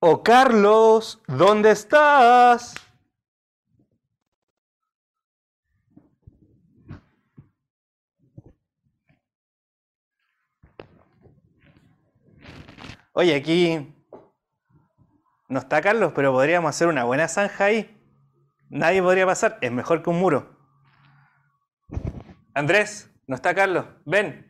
Oh Carlos, ¿dónde estás? Oye, aquí no está Carlos, pero podríamos hacer una buena zanja ahí. Nadie podría pasar, es mejor que un muro. Andrés, no está Carlos, ven.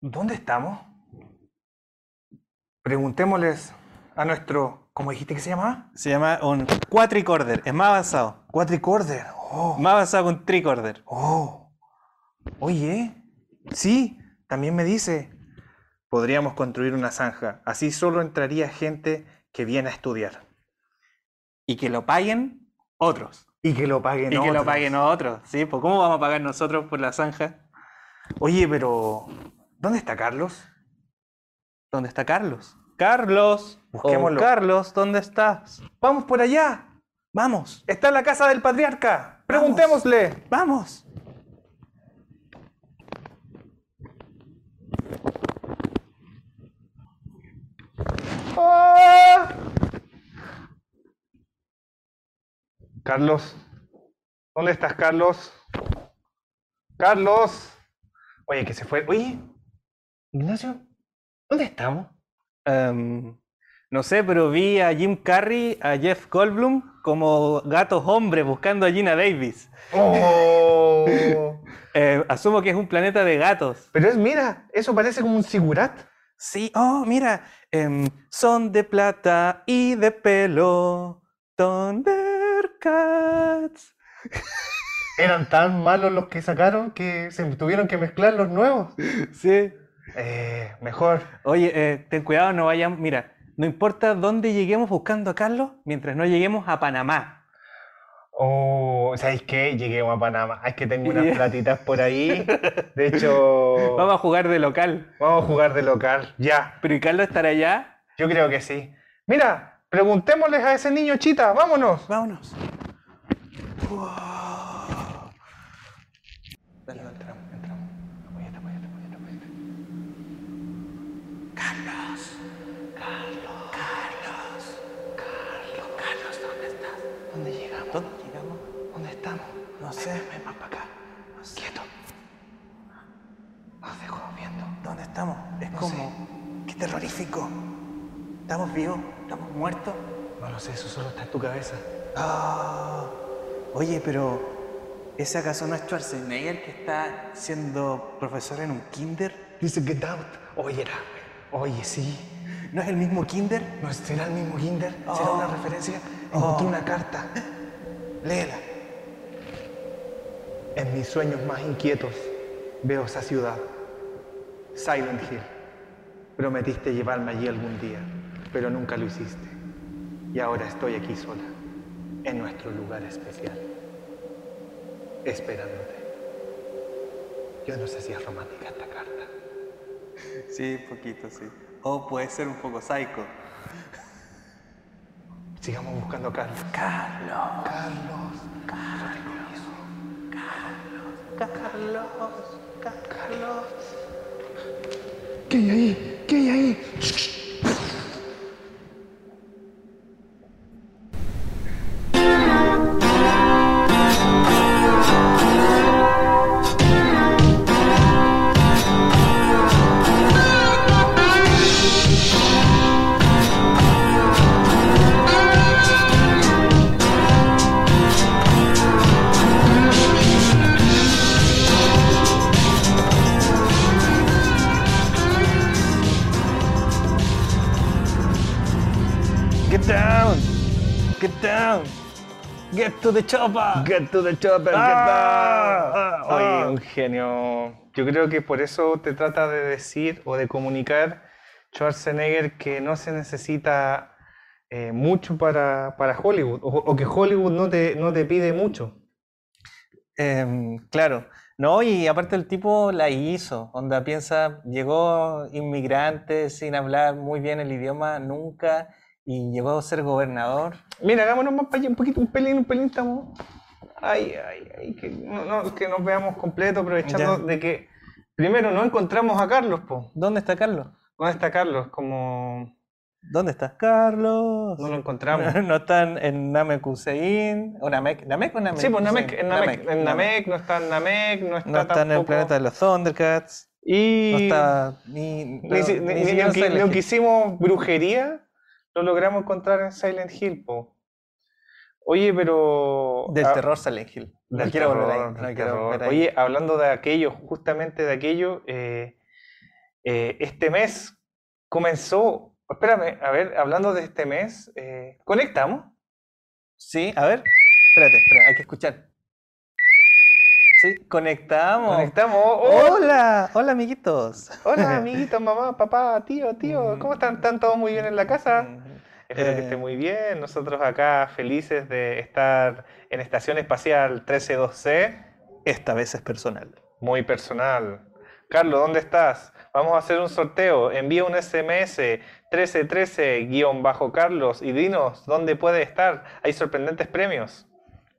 ¿Dónde estamos? Preguntémosles a nuestro, ¿cómo dijiste que se llama? Se llama un quadricorder, es más avanzado. Quadricorder. Oh, Más avanzado que un tricorder. oh. Oye, sí, también me dice. Podríamos construir una zanja, así solo entraría gente que viene a estudiar. Y que lo paguen otros. Y que lo paguen Y que lo otros. paguen otros, ¿sí? Pues ¿cómo vamos a pagar nosotros por la zanja? Oye, pero ¿dónde está Carlos? ¿Dónde está Carlos? Carlos, Busquémoslo. oh, Carlos, ¿dónde estás? Vamos por allá. Vamos, Está en la casa del patriarca. Preguntémosle. vamos. ¡Ah! Carlos, ¿dónde estás, Carlos? Carlos. Oye, que se fue. Oye, Ignacio, ¿dónde estamos? Em, no sé, pero vi a Jim Carrey, a Jeff Goldblum como gatos hombres buscando a Gina Davis. Oh. Eh, asumo que es un planeta de gatos. Pero es, mira, eso parece como un sigurat. Sí, oh, mira, em, son de plata y de pelo, Thundercats. Eran tan malos los que sacaron que se tuvieron que mezclar los nuevos. Sí. Eh, mejor. Oye, eh, ten cuidado, no vayan, mira, no importa dónde lleguemos buscando a Carlos, mientras no lleguemos a Panamá. Oh, ¿sabéis qué? Lleguemos a Panamá. Es que tengo unas platitas por ahí. De hecho, Vamos a jugar de local. vamos a jugar de local. Ya, Pero ¿y Carlos estará allá? yo creo que sí. Mira, preguntémosles a ese niño chita. Vámonos. Vámonos. Dale, entramos, Carlos, Carlos, Carlos, Carlos, Carlos, ¿dónde estás? ¿Dónde llegamos? ¿Dónde llegamos? ¿Dónde estamos? No sé. Ven, más para acá. Quieto. Nos dejó viendo. ¿Dónde estamos? Es como... ¡Qué terrorífico! ¿Estamos vivos? ¿Estamos muertos? No lo sé, eso solo está en tu cabeza. Ah, oye, pero ¿ese acaso no es Schwarzenegger que está siendo profesor en un kinder? Dice Get Out. Oye, era. Oye, sí. ¿No es el mismo kinder? ¿No será el mismo Kinder? ¿Será Oh. una referencia? Encontré Oh. una carta. Léela. En mis sueños más inquietos veo esa ciudad, Silent Hill. Prometiste llevarme allí algún día, pero nunca lo hiciste. Y ahora estoy aquí sola, en nuestro lugar especial, esperándote. Yo no sé si es romántica esta carta. Sí, poquito, sí. O puede ser un poco psycho. Sigamos buscando a Carlos. Carlos, Carlos. Carlos, Carlos. ¿Qué hay ahí? ¿Qué hay ahí? To the chopper. Get to the chopper, Ah, get ah, Oye, ah. un genio. Yo creo que por eso te trata de decir o de comunicar Schwarzenegger que no se necesita eh, mucho para, para Hollywood o, o que Hollywood no te, no te pide mucho. Em, claro, no, y aparte el tipo la hizo, onda piensa, llegó inmigrante sin hablar muy bien el idioma nunca y llegó a ser gobernador. Mira, hagámonos más para allá, un poquito, un pelín, un pelín, estamos. Ay, ay, ay, que, no, que nos veamos completo, aprovechando de que primero no encontramos a Carlos, po. ¿Dónde está Carlos? ¿Dónde está Carlos? Como ¿Dónde estás, Carlos? No lo encontramos. no están en Namek Hussein. ¿O Namek? ¿Namek o Namek? Sí, pues Namek, en Namek, en Namek, no está en Namek, no está No está en el planeta de los Thundercats. Y no está ni, ni, si, ni, ni lo, que, lo que hicimos brujería lo logramos encontrar en Silent Hill, po. Oye, pero del ah, terror Silent Hill. No del quiero terror, volver ahí. No quiero volver ahí. Oye, hablando de aquello, justamente de aquello, eh, eh, este mes comenzó Espérame, a ver, hablando de este mes, eh, ¿conectamos? Sí, a ver. Espérate, espérate, hay que escuchar. Sí, conectamos. Conectamos. hola, hola amiguitos. Hola amiguitos, mamá, papá, tío, tío. ¿Cómo están? ¿Están todos muy bien en la casa? Espero que esté eh. muy bien. Nosotros acá felices de estar en Estación Espacial 132C. Esta vez es personal. Muy personal. Carlos, ¿dónde estás? Vamos a hacer un sorteo. Envía un SMS 1313-Carlos y dinos dónde puede estar. Hay sorprendentes premios.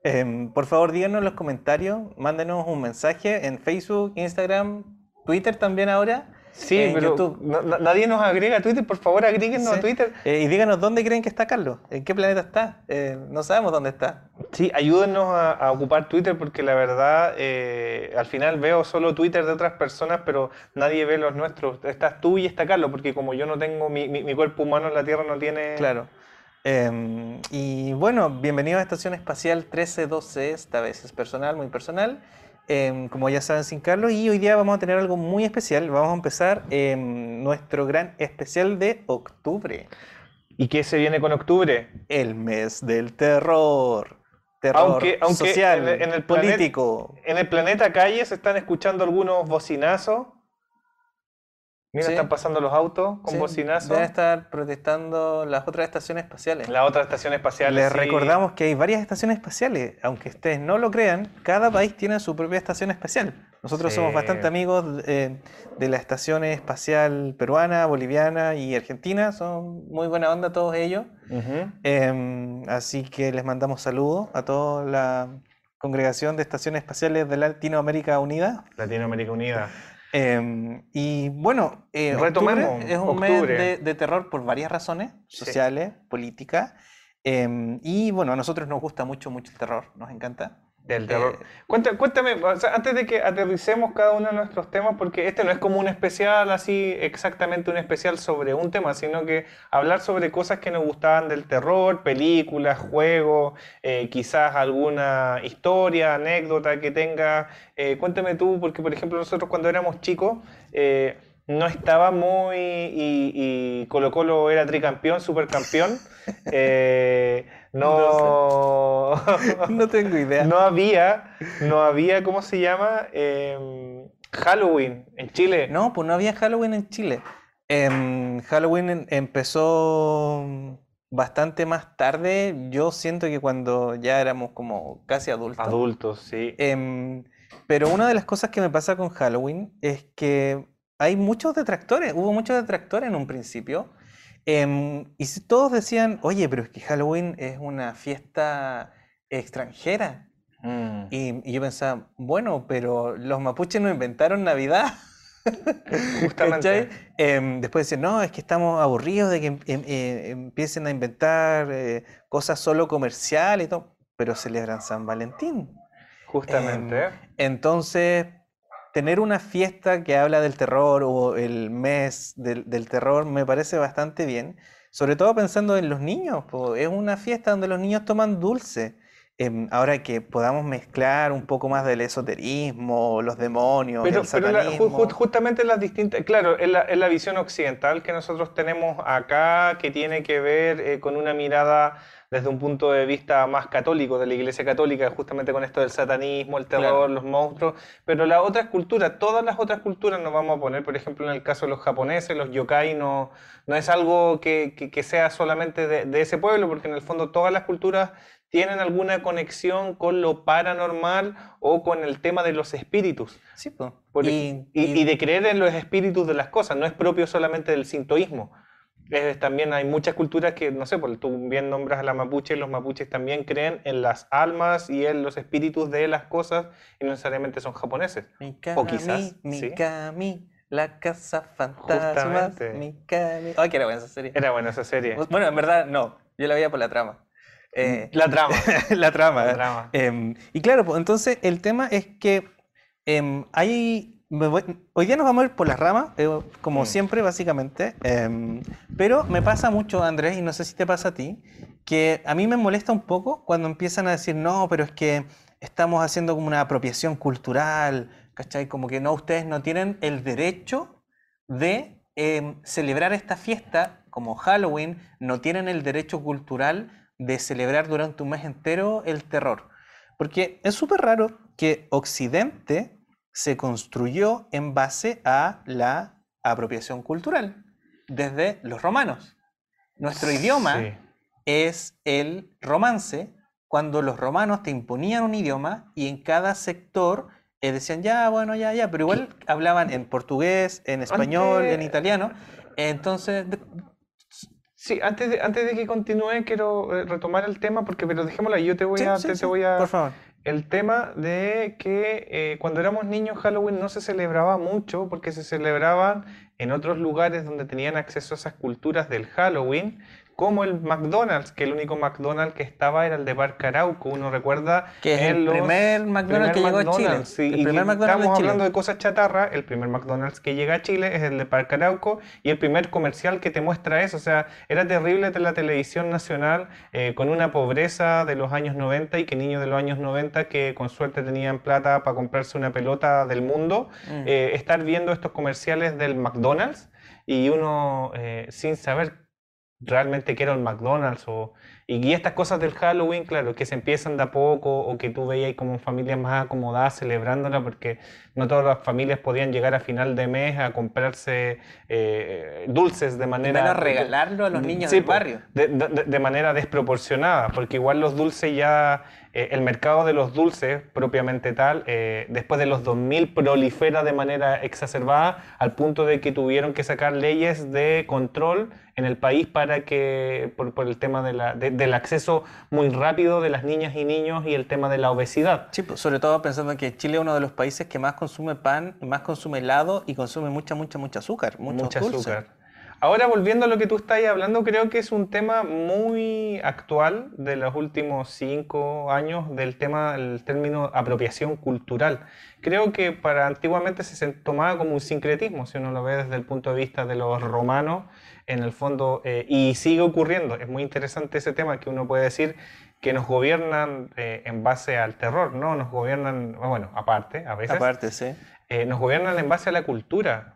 Em, por favor, díganos en los comentarios, mándenos un mensaje en Facebook, Instagram, Twitter también ahora Sí, pero nadie nos agrega a Twitter, por favor agréguenos a Twitter. Eh, y díganos dónde creen que está Carlos, en qué planeta está. Eh, no sabemos dónde está. Sí, ayúdenos a, ocupar Twitter porque la verdad, eh, al final veo solo Twitter de otras personas, pero nadie ve los nuestros. Estás tú y está Carlos, porque como yo no tengo, mi, mi, cuerpo humano en la Tierra no tiene... Claro. Em, y bueno, bienvenido a Estación Espacial 1312, esta vez es personal, muy personal. Em, como ya saben, sin Carlos. Y hoy día vamos a tener algo muy especial. Vamos a empezar en nuestro gran especial de octubre. ¿Y qué se viene con octubre? El mes del terror. Terror social, en el, político. en el planeta calle se están escuchando algunos bocinazos Mira, están pasando los autos con bocinazo. Deben estar protestando las otras estaciones espaciales. Las otras estaciones espaciales. Les recordamos que hay varias estaciones espaciales. Aunque ustedes no lo crean, cada país tiene su propia estación espacial. Nosotros somos bastante amigos eh, de la estación espacial peruana, boliviana y argentina. Son muy buena onda todos ellos. Em, así que les mandamos saludos a toda la congregación de estaciones espaciales de Latinoamérica Unida. Latinoamérica Unida. Em, y bueno, eh, es un mes de, terror por varias razones, sociales, políticas. Em, y bueno, a nosotros nos gusta mucho, mucho el terror, nos encanta. Del terror. Eh, cuéntame, antes de que aterricemos cada uno de nuestros temas, porque este no es como un especial así, exactamente un especial sobre un tema, sino que hablar sobre cosas que nos gustaban del terror, películas, juegos, eh, quizás alguna historia, anécdota que tenga. Eh, cuéntame tú, porque por ejemplo nosotros cuando éramos chicos, no estaba muy y, y, Colo Colo era tricampeón, supercampeón. Eh, no, no, tengo idea. No había, no había, ¿cómo se llama? Em, Halloween en Chile. No, pues no había Halloween en Chile. Em, Halloween empezó bastante más tarde. Yo siento que cuando ya éramos como casi adultos. Adultos, sí. Em, pero una de las cosas que me pasa con Halloween es que hay muchos detractores, hubo muchos detractores en un principio. Em, y todos decían, oye, pero es que Halloween es una fiesta extranjera. Mm. Y, yo pensaba, bueno, pero los mapuches no inventaron Navidad. Justamente. Em, después decían, no, es que estamos aburridos de que em, eh, empiecen a inventar eh, cosas solo comerciales y todo, pero celebran San Valentín. Justamente. entonces, tener una fiesta que habla del terror o el mes del, terror me parece bastante bien, sobre todo pensando en los niños. es una fiesta donde los niños toman dulce. Em, ahora que podamos mezclar un poco más del esoterismo, los demonios, pero, el satanismo. justamente las distintas, claro, es la, la, visión occidental que nosotros tenemos acá, que tiene que ver eh, con una mirada desde un punto de vista más católico, de la Iglesia Católica, justamente con esto del satanismo, el terror, los monstruos, pero las otras culturas, todas las otras culturas nos vamos a poner, por ejemplo, en el caso de los japoneses, los yokai no, no es algo que, que, sea solamente de, de, ese pueblo, porque en el fondo todas las culturas tienen alguna conexión con lo paranormal o con el tema de los espíritus. Sí, y, y, y, de creer en los espíritus de las cosas, no es propio solamente del sintoísmo. Eh, también hay muchas culturas que, no sé, pues tú bien nombras a la mapuche, los mapuches también creen en las almas y en los espíritus de las cosas y no necesariamente son japoneses. o quizás. Mi la casa fantasma. Mi Ay, que era buena esa serie. Era buena esa serie. Bueno, en verdad no, yo la veía por la trama. Eh, la trama. la trama. La trama. Em, y claro, pues, entonces el tema es que em, hay hoy día nos vamos a ir por las ramas, eh, como mm. siempre, básicamente. Em, pero me pasa mucho, Andrés, y no sé si te pasa a ti, que a mí me molesta un poco cuando empiezan a decir, no, pero es que estamos haciendo como una apropiación cultural, ¿cachai? Como que no, ustedes no tienen el derecho de em, celebrar esta fiesta como Halloween, no tienen el derecho cultural de celebrar durante un mes entero el terror. Porque es súper raro que Occidente se construyó en base a la apropiación cultural, desde los romanos. Nuestro idioma es el romance, cuando los romanos te imponían un idioma y en cada sector eh, decían, ya, bueno, ya, ya, pero igual hablaban en portugués, en español, en italiano. Entonces... Sí, antes de, antes de que continúe, quiero eh, retomar el tema, porque pero dejémoslo ahí, yo te voy a... te voy a... Por favor el tema de que eh, cuando éramos niños Halloween no se celebraba mucho porque se celebraban en otros lugares donde tenían acceso a esas culturas del Halloween como el McDonald's, que el único McDonald's que estaba era el de Parque Arauco. Uno recuerda que es el primer McDonald's que llegó a Chile. el primer McDonald's estamos hablando de cosas chatarra. El primer McDonald's que llega a Chile es el de Parque Arauco y el primer comercial que te muestra eso. O sea, era terrible de la televisión nacional eh, con una pobreza de los años 90 y que niños de los años 90 que con suerte tenían plata para comprarse una pelota del mundo, mm. eh, estar viendo estos comerciales del McDonald's y uno eh, sin saber realmente quiero el McDonald's o, y, estas cosas del Halloween, claro, que se empiezan de a poco o que tú veías como familias más acomodadas celebrándola porque no todas las familias podían llegar a final de mes a comprarse eh, dulces de manera... a regalarlo a los niños del barrio. De, de, manera desproporcionada, porque igual los dulces ya... Eh, el mercado de los dulces propiamente tal, eh, después de los 2000 prolifera de manera exacerbada al punto de que tuvieron que sacar leyes de control en el país para que, por, por el tema de la, del acceso muy rápido de las niñas y niños y el tema de la obesidad. Sí, pues, sobre todo pensando que Chile es uno de los países que más consume pan, más consume helado y consume mucha, mucha, mucha azúcar. Mucha azúcar. Ahora, volviendo a lo que tú estás hablando, creo que es un tema muy actual de los últimos cinco años del tema, el término apropiación cultural. Creo que para antiguamente se tomaba como un sincretismo, si uno lo ve desde el punto de vista de los romanos, en el fondo, eh, y sigue ocurriendo. Es muy interesante ese tema que uno puede decir que nos gobiernan eh, en base al terror, ¿no? Nos gobiernan, bueno, aparte, a veces. Aparte, sí. Eh, nos gobiernan en base a la cultura.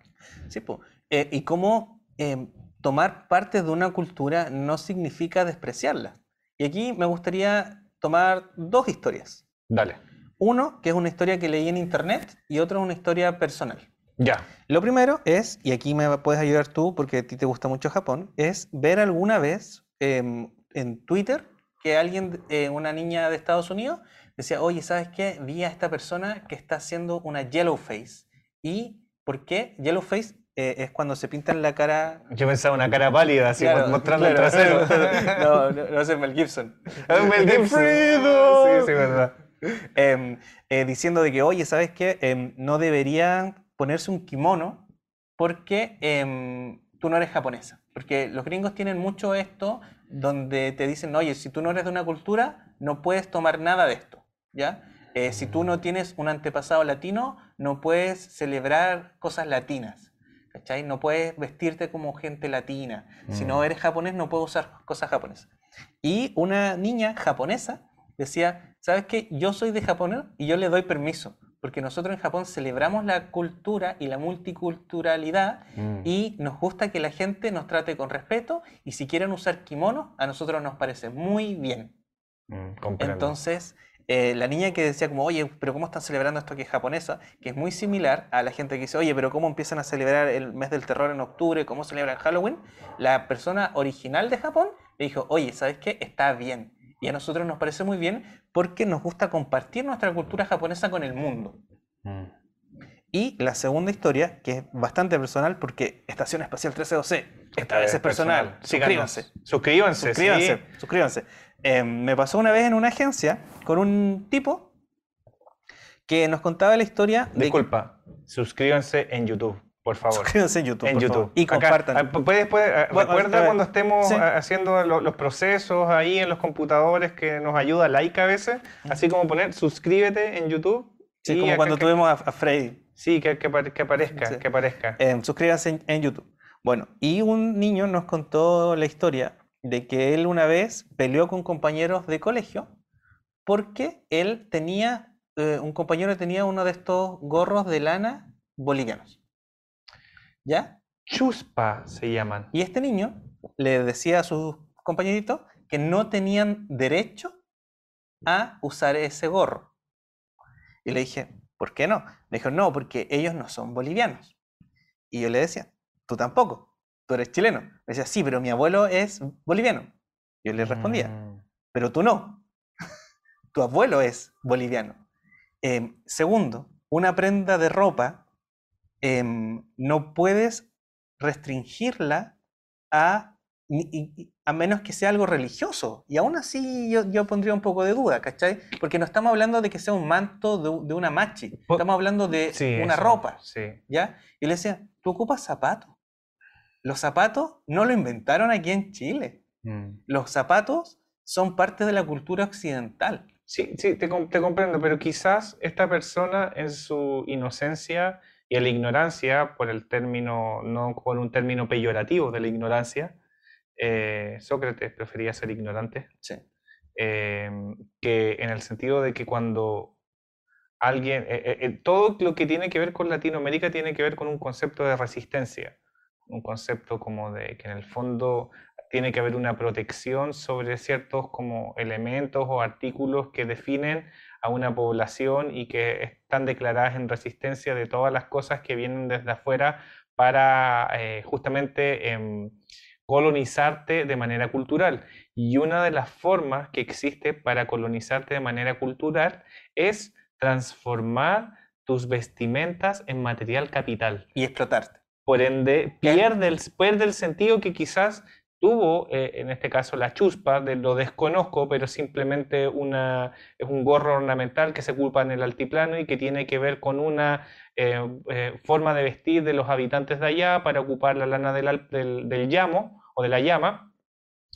Sí, pues. y cómo Em, tomar parte de una cultura no significa despreciarla. Y aquí me gustaría tomar dos historias. Dale. Uno, que es una historia que leí en internet, y otro, una historia personal. Ya. Lo primero es, y aquí me puedes ayudar tú porque a ti te gusta mucho Japón, es ver alguna vez em, en Twitter que alguien, eh, una niña de Estados Unidos, decía, oye, ¿sabes qué? Vi a esta persona que está haciendo una yellow face. ¿Y por qué? Yellow face eh, es cuando se pintan la cara. Yo pensaba una cara pálida, así mostrando el trasero. no, no, es Mel Gibson. Mel Gibson. sí, sí, verdad. Em, eh, diciendo de que, oye, ¿sabes qué? Em, no deberían ponerse un kimono porque em, tú no eres japonesa. Porque los gringos tienen mucho esto donde te dicen, oye, si tú no eres de una cultura, no puedes tomar nada de esto. ¿Ya? Eh, si tú no tienes un antepasado latino, no puedes celebrar cosas latinas. ¿Cachai? No puedes vestirte como gente latina. Si no mm. eres japonés, no puedes usar cosas japonesas. Y una niña japonesa decía, ¿sabes qué? Yo soy de Japón y yo le doy permiso, porque nosotros en Japón celebramos la cultura y la multiculturalidad mm. y nos gusta que la gente nos trate con respeto y si quieren usar kimono, a nosotros nos parece muy bien. Mm, Entonces, eh, la niña que decía como, oye, pero ¿cómo están celebrando esto que es japonesa? Que es muy similar a la gente que dice, oye, pero ¿cómo empiezan a celebrar el mes del terror en octubre? ¿Cómo celebran Halloween? La persona original de Japón le dijo, oye, ¿sabes qué? Está bien. Y a nosotros nos parece muy bien porque nos gusta compartir nuestra cultura japonesa con el mundo. Mm. Y la segunda historia, que es bastante personal, porque Estación Espacial 1312 Esta vez es personal. Suscríbanse. Suscríbanse. Suscríbanse. Suscríbanse. Em, me pasó una vez en una agencia con un tipo que nos contaba la historia. Disculpa, suscríbanse en YouTube. Por favor. Suscríbanse en YouTube. En YouTube. Y compartan. Ah, puedes, ah, recuerda cuando estemos haciendo los procesos ahí en los computadores que nos ayuda like a veces, así como poner suscríbete en YouTube. Sí, como cuando tuvimos a, Freddy. Sí, que, que, aparezca, que aparezca. Em, suscríbanse en, YouTube. Bueno, y un niño nos contó la historia de que él una vez peleó con compañeros de colegio porque él tenía, eh, un compañero tenía uno de estos gorros de lana bolivianos. ¿Ya? Chuspa se llaman. Y este niño le decía a sus compañeritos que no tenían derecho a usar ese gorro. Y le dije, ¿por qué no? Me dijo, no, porque ellos no son bolivianos. Y yo le decía, tú tampoco, tú eres chileno. Me decía, sí, pero mi abuelo es boliviano. Yo le respondía, mm. pero tú no. tu abuelo es boliviano. Em, segundo, una prenda de ropa em, no puedes restringirla a a menos que sea algo religioso. Y aún así yo, yo, pondría un poco de duda, ¿cachai? Porque no estamos hablando de que sea un manto de, de una machi, estamos hablando de una ropa, sí. ¿ya? Y le decía, tú ocupas zapatos. Los zapatos no lo inventaron aquí en Chile. Mm. Los zapatos son parte de la cultura occidental. Sí, sí, te, te comprendo, pero quizás esta persona en su inocencia y en la ignorancia, por el término, no por un término peyorativo de la ignorancia, eh, Sócrates prefería ser ignorante. Em, que en el sentido de que cuando alguien, eh, eh, todo lo que tiene que ver con Latinoamérica tiene que ver con un concepto de resistencia, un concepto como de que en el fondo tiene que haber una protección sobre ciertos como elementos o artículos que definen a una población y que están declaradas en resistencia de todas las cosas que vienen desde afuera para justamente em, colonizarte de manera cultural. Y una de las formas que existe para colonizarte de manera cultural es transformar tus vestimentas en material capital. Y explotarte. Por ende, pierde el, pierde el sentido que quizás tuvo, eh, en este caso, la chuspa, de lo desconozco, pero simplemente una, es un gorro ornamental que se ocupa en el altiplano y que tiene que ver con una eh, eh, forma de vestir de los habitantes de allá para ocupar la lana del, del, del llamo o de la llama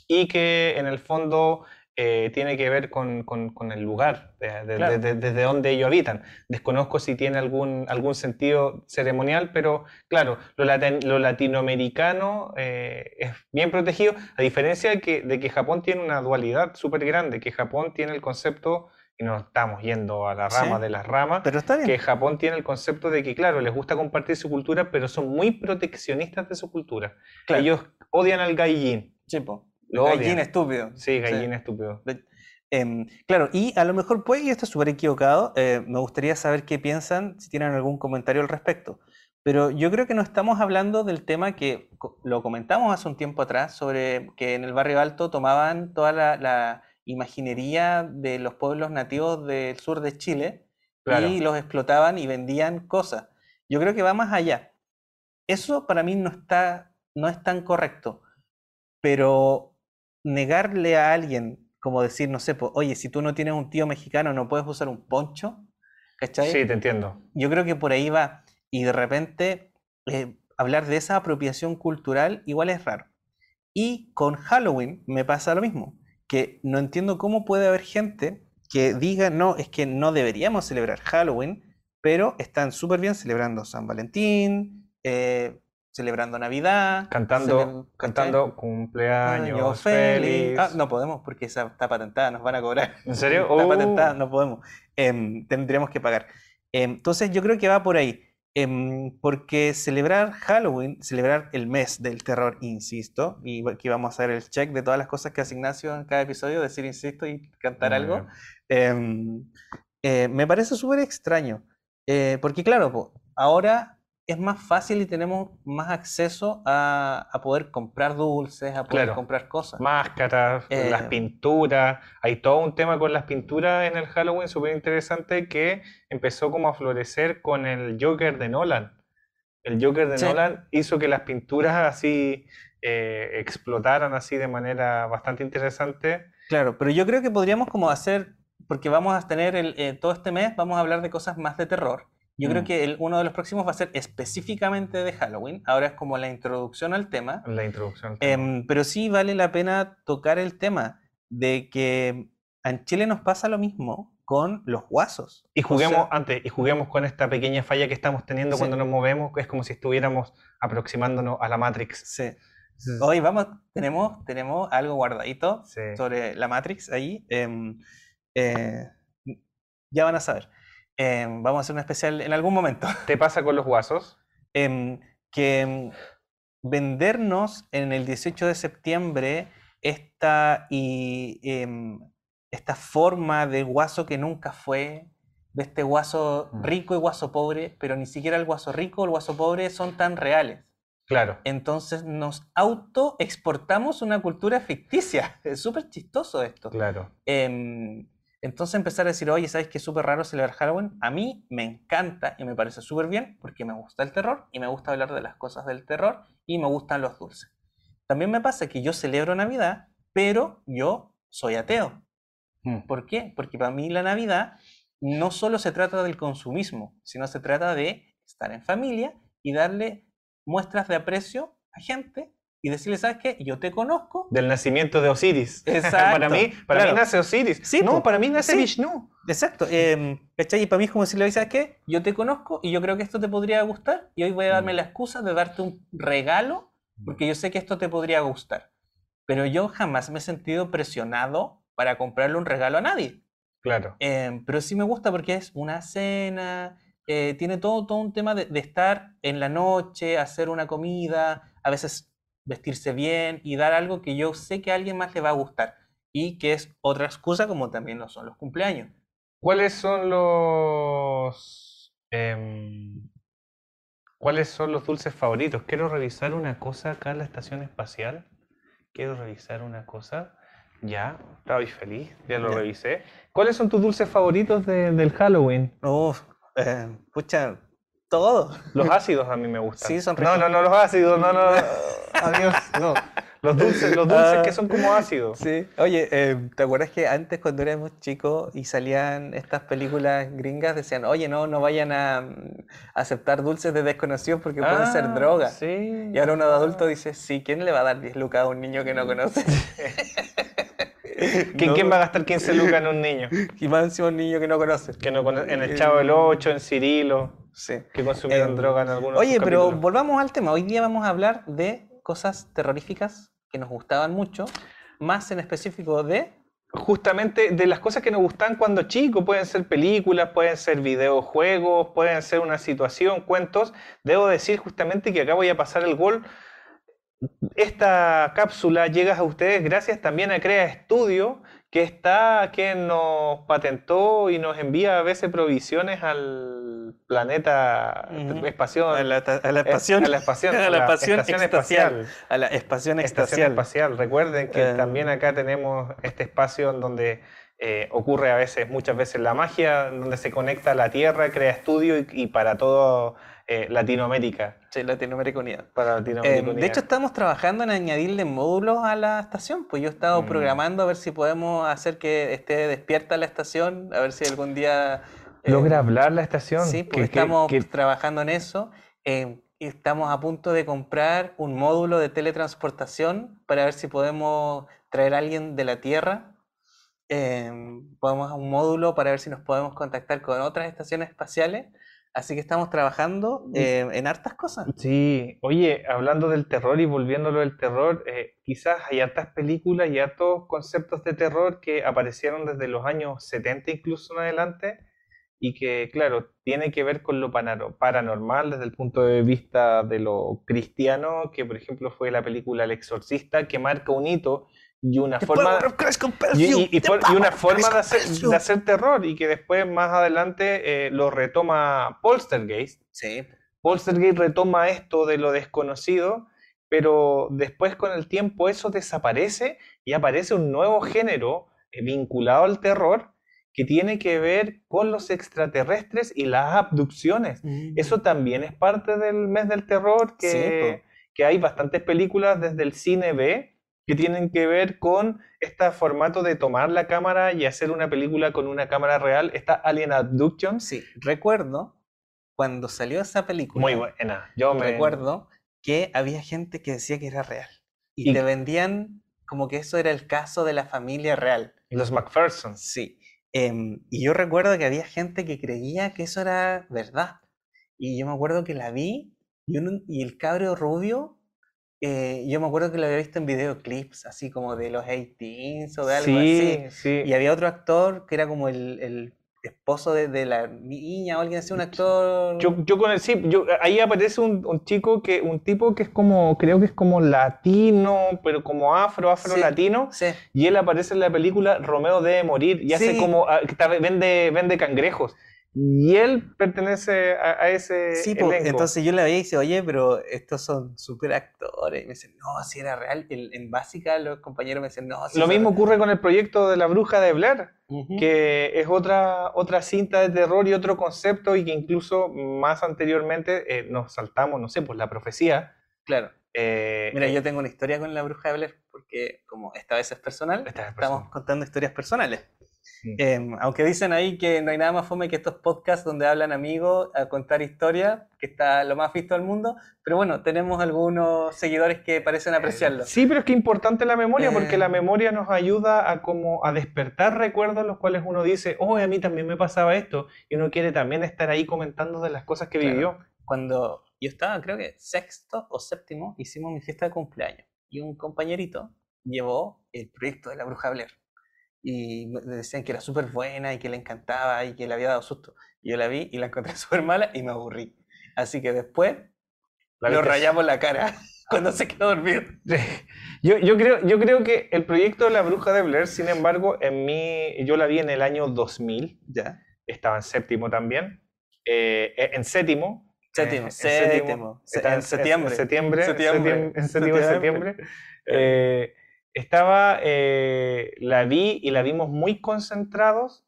y que en el fondo eh, tiene que ver con, con, el lugar, desde donde ellos habitan. Desconozco si tiene algún, algún sentido ceremonial, pero claro, lo, lo latinoamericano eh, es bien protegido, a diferencia de que, de que Japón tiene una dualidad súper grande, que Japón tiene el concepto y nos estamos yendo a la rama de las ramas, pero está bien. que Japón tiene el concepto de que, claro, les gusta compartir su cultura, pero son muy proteccionistas de su cultura. Ellos odian al gallín. Chipo. Lo gallín estúpido. Sí, gallín estúpido. Em, claro, y a lo mejor puede, y esto es súper equivocado, eh, me gustaría saber qué piensan, si tienen algún comentario al respecto. Pero yo creo que no estamos hablando del tema que lo comentamos hace un tiempo atrás, sobre que en el barrio alto tomaban toda la, imaginería de los pueblos nativos del sur de Chile y los explotaban y vendían cosas. Yo creo que va más allá. Eso para mí no está no es tan correcto, pero negarle a alguien, como decir, no sé, oye, si tú no tienes un tío mexicano, no puedes usar un poncho, ¿cachai? Sí, te entiendo. Yo creo que por ahí va, y de repente eh, hablar de esa apropiación cultural igual es raro. Y con Halloween me pasa lo mismo, que no entiendo cómo puede haber gente que diga, no, es que no deberíamos celebrar Halloween, pero están súper bien celebrando San Valentín, eh, celebrando Navidad. Cantando, cantando cumpleaños feliz. Ah, no podemos porque esa está patentada, nos van a cobrar. ¿En serio? está patentada, no podemos. Em, tendríamos que pagar. Em, entonces yo creo que va por ahí. Em, porque celebrar Halloween, celebrar el mes del terror, insisto, y aquí vamos a hacer el check de todas las cosas que hace Ignacio en cada episodio, decir insisto y cantar algo, eh, me parece súper extraño. Eh, porque claro, ahora es más fácil y tenemos más acceso a, poder comprar dulces, a poder comprar cosas. Máscaras, las eh, pinturas. Hay todo un tema con las pinturas en el Halloween súper interesante que empezó como a florecer con el Joker de Nolan. El Joker de Nolan hizo que las pinturas así eh, explotaron así de manera bastante interesante. Claro, pero yo creo que podríamos como hacer, porque vamos a tener el, eh, todo este mes, vamos a hablar de cosas más de terror. Yo creo mm. que el, uno de los próximos va a ser específicamente de Halloween. Ahora es como la introducción al tema. La introducción al tema. Em, pero sí vale la pena tocar el tema de que en Chile nos pasa lo mismo con los guasos. Y juguemos antes, y juguemos con esta pequeña falla que estamos teniendo cuando nos movemos, que es como si estuviéramos aproximándonos a la Matrix. Sí. Hoy vamos, tenemos, tenemos algo guardadito sobre la Matrix ahí. Em, eh, ya van a saber. Em, vamos a hacer un especial en algún momento. ¿Te pasa con los guasos? Em, que vendernos en el 18 de septiembre esta y esta forma de guaso que nunca fue, de este guaso mm. rico y guaso pobre, pero ni siquiera el guaso rico o el guaso pobre son tan reales. Claro. Entonces nos auto exportamos una cultura ficticia. Es súper chistoso esto. Claro. Em, entonces empezar a decir, oye, ¿sabes qué es súper raro celebrar Halloween? A mí me encanta y me parece súper bien porque me gusta el terror y me gusta hablar de las cosas del terror y me gustan los dulces. También me pasa que yo celebro Navidad, pero yo soy ateo. Mm. ¿Por qué? Porque para mí la Navidad no solo se trata del consumismo, sino se trata de estar en familia y darle muestras de aprecio a gente y decirle, ¿sabes qué? Yo te conozco. Del nacimiento de Osiris. Exacto. para mí, para mí nace Osiris. Sí, no, para mí nace Vishnu. Exacto. Eh, Y para mí es como decirle, ¿sabes qué? Yo te conozco y yo creo que esto te podría gustar y hoy voy a darme mm. la excusa de darte un regalo porque yo sé que esto te podría gustar. Pero yo jamás me he sentido presionado para comprarle un regalo a nadie. Claro. Em, pero sí me gusta porque es una cena, eh, tiene todo, todo un tema de, estar en la noche, hacer una comida, a veces vestirse bien y dar algo que yo sé que a alguien más le va a gustar. Y que es otra excusa como también lo son los cumpleaños. ¿Cuáles son los... Em, ¿Cuáles son los dulces favoritos? Quiero revisar una cosa acá en la estación espacial. Quiero revisar una cosa. Ya, estaba feliz, ya lo revisé. ¿Cuáles son tus dulces favoritos del Halloween? Uf, eh, pucha, todo. Los ácidos a mí me gustan. Sí, son ricos. No, no, no, los ácidos, no, no. Adiós, no. Los dulces, los dulces que son como ácidos. Sí. Oye, eh, ¿te acuerdas que antes cuando éramos chicos y salían estas películas gringas decían, oye, no, no vayan a, mm, aceptar dulces de desconocidos porque pueden ser ah, droga? Sí. Y ahora uno de adulto dice, sí, ¿quién le va a dar 10 lucas a un niño que no conoce? ¿Quién, va a gastar 15 lucas en un niño? Y más encima un niño que no conoce. Que no En el Chavo del 8, en Cirilo. Sí. Que consumieron em, droga en algunos Oye, pero volvamos al tema. Hoy día vamos a hablar de cosas terroríficas que nos gustaban mucho. Más en específico de justamente de las cosas que nos gustan cuando chicos, pueden ser películas, pueden ser videojuegos, pueden ser una situación, cuentos. Debo decir justamente que acá voy a pasar el gol esta cápsula llega a ustedes gracias también a Crea Estudio, que está quien nos patentó y nos envía a veces provisiones al planeta espacial. A la, a la espación, a la, espación, a la, estación espacial. A la espación espacial. Recuerden que eh. también acá tenemos este espacio en donde eh, ocurre a veces, muchas veces la magia, donde se conecta la Tierra, crea estudio y para todo eh, Latinoamérica. Sí, Latinoamérica Unida. Para Latinoamérica eh, De hecho, estamos trabajando en añadirle módulos a la estación. Pues yo he estado mm. programando a ver si podemos hacer que esté despierta la estación, a ver si algún día... Eh, ¿Logra hablar la estación? Sí, porque estamos trabajando en eso. estamos a punto de comprar un módulo de teletransportación para ver si podemos traer a alguien de la Tierra. Podemos un módulo para ver si nos podemos contactar con otras estaciones espaciales Así que estamos trabajando eh, en hartas cosas. Sí, oye, hablando del terror y volviéndolo del terror, eh, quizás hay hartas películas y hartos conceptos de terror que aparecieron desde los años 70 incluso en adelante y que, claro, tiene que ver con lo paranormal desde el punto de vista de lo cristiano, que por ejemplo fue la película El Exorcista, que marca un hito y una forma y, una forma de hacer, de hacer, terror y que después más adelante eh, lo retoma Polstergeist. Sí. Polstergeist retoma esto de lo desconocido, pero después con el tiempo eso desaparece y aparece un nuevo género eh, vinculado al terror que tiene que ver con los extraterrestres y las abducciones. Mm. Eso también es parte del mes del terror que que hay bastantes películas desde el cine B que tienen que ver con este formato de tomar la cámara y hacer una película con una cámara real. Está Alien Abduction. Sí, recuerdo cuando salió esa película. Muy buena. Yo me recuerdo que había gente que decía que era real. Y, te vendían como que eso era el caso de la familia real. Los McPherson. Sí. Em, y yo recuerdo que había gente que creía que eso era verdad. Y yo me acuerdo que la vi y, y el cabro rubio eh, yo me acuerdo que lo había visto en videoclips, así como de los 18s o de algo así. Sí. Y había otro actor que era como el, el esposo de, de, la niña o alguien así, un actor. Yo, yo con el sí, yo, ahí aparece un, un, chico que, un tipo que es como, creo que es como latino, pero como afro, afro latino. Sí. Y él aparece en la película Romeo debe morir y hace como, ah, vende, vende cangrejos. Y él pertenece a, ese sí, entonces yo le había dicho, oye, pero estos son super actores. Y me dicen, no, si era real. en básica los compañeros me dicen, no, si Lo mismo ocurre con el proyecto de la bruja de Blair, que es otra, otra cinta de terror y otro concepto y que incluso más anteriormente eh, nos saltamos, no sé, pues la profecía. Claro. Eh, Mira, yo tengo una historia con la bruja de Blair, porque como esta vez es personal, estamos contando historias personales. Em, aunque dicen ahí que no hay nada más fome que estos podcasts donde hablan amigos a contar historias, que está lo más visto del mundo, pero bueno, tenemos algunos seguidores que parecen apreciarlo. Sí, pero es que es importante la memoria, porque la em. memoria nos ayuda a como a despertar recuerdos los cuales uno dice, oh, a mí también me pasaba esto, y uno quiere también estar ahí comentando de las cosas que vivió. Cuando yo estaba, creo que sexto o séptimo, hicimos mi fiesta de cumpleaños, y un compañerito llevó el proyecto de la bruja Blair y me decían que era súper buena y que le encantaba y que le había dado susto. yo la vi y la encontré súper mala y me aburrí. Así que después lo rayamos la cara cuando se quedó dormido. Yo, yo, creo, yo creo que el proyecto de la bruja de Blair, sin embargo, en mí, yo la vi en el año 2000. Ya. Estaba en séptimo también. Eh, eh, en séptimo. Séptimo, en séptimo. En, septiembre. En septiembre. septiembre. En séptimo de septiembre. Eh, estaba, eh, la vi y la vimos muy concentrados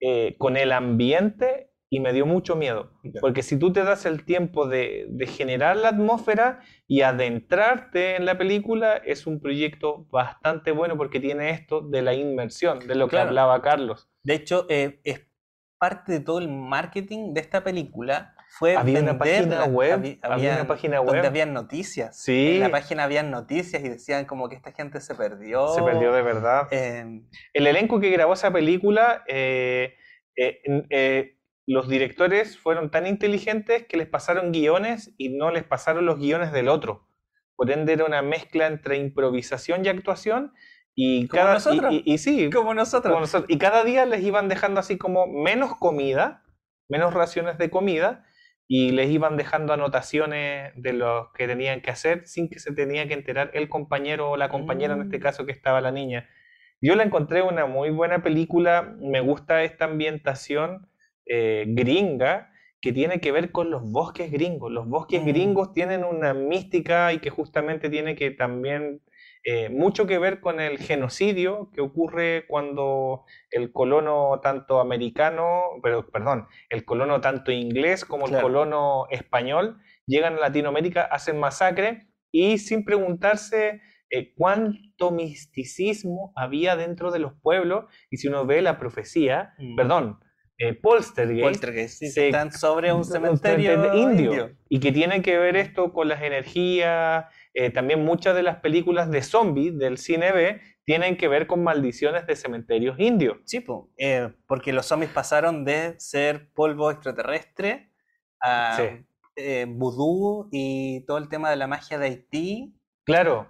eh, con el ambiente y me dio mucho miedo. Porque si tú te das el tiempo de, generar la atmósfera y adentrarte en la película, es un proyecto bastante bueno porque tiene esto de la inmersión, de lo que hablaba Carlos. De hecho, eh, es parte de todo el marketing de esta película fue había una página web, había, una página web donde habían noticias. Sí. En la página habían noticias y decían como que esta gente se perdió. Se perdió de verdad. Em, el elenco que grabó esa película, eh, eh, eh, los directores fueron tan inteligentes que les pasaron guiones y no les pasaron los guiones del otro. Por ende era una mezcla entre improvisación y actuación y cada nosotros. Y, sí, como nosotros. como nosotros. Y cada día les iban dejando así como menos comida, menos raciones de comida y les iban dejando anotaciones de lo que tenían que hacer sin que se tenía que enterar el compañero o la compañera, en este mm. caso que estaba la niña. Yo la encontré una muy buena película, me gusta esta ambientación eh, gringa que tiene que ver con los bosques gringos. Los bosques mm. gringos tienen una mística y que justamente tiene que también eh, mucho que ver con el genocidio que ocurre cuando el colono tanto americano, pero perdón, el colono tanto inglés como el colono español llegan a Latinoamérica, hacen masacre y sin preguntarse eh, cuánto misticismo había dentro de los pueblos y si uno ve la profecía, mm. perdón, eh, Poltergeist, se, están sobre un cementerio, indio, y que tiene que ver esto con las energías eh, también muchas de las películas de zombies del cine B tienen que ver con maldiciones de cementerios indios. Sí, eh, porque los zombies pasaron de ser polvo extraterrestre a eh, vudú y todo el tema de la magia de Haití. Claro.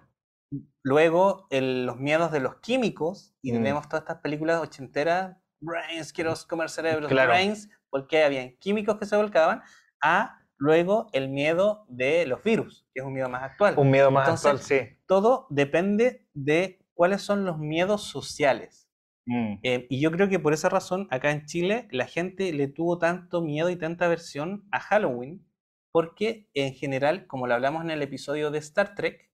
Luego los miedos de los químicos, y mm. tenemos todas estas películas ochenteras, Brains, quiero comer cerebros, Brains, porque habían químicos que se volcaban, a Luego, el miedo de los virus, que es un miedo más actual. Un miedo más actual, sí. Todo depende de cuáles son los miedos sociales. Mm. Eh, y yo creo que por esa razón, acá en Chile, la gente le tuvo tanto miedo y tanta aversión a Halloween, porque en general, como lo hablamos en el episodio de Star Trek,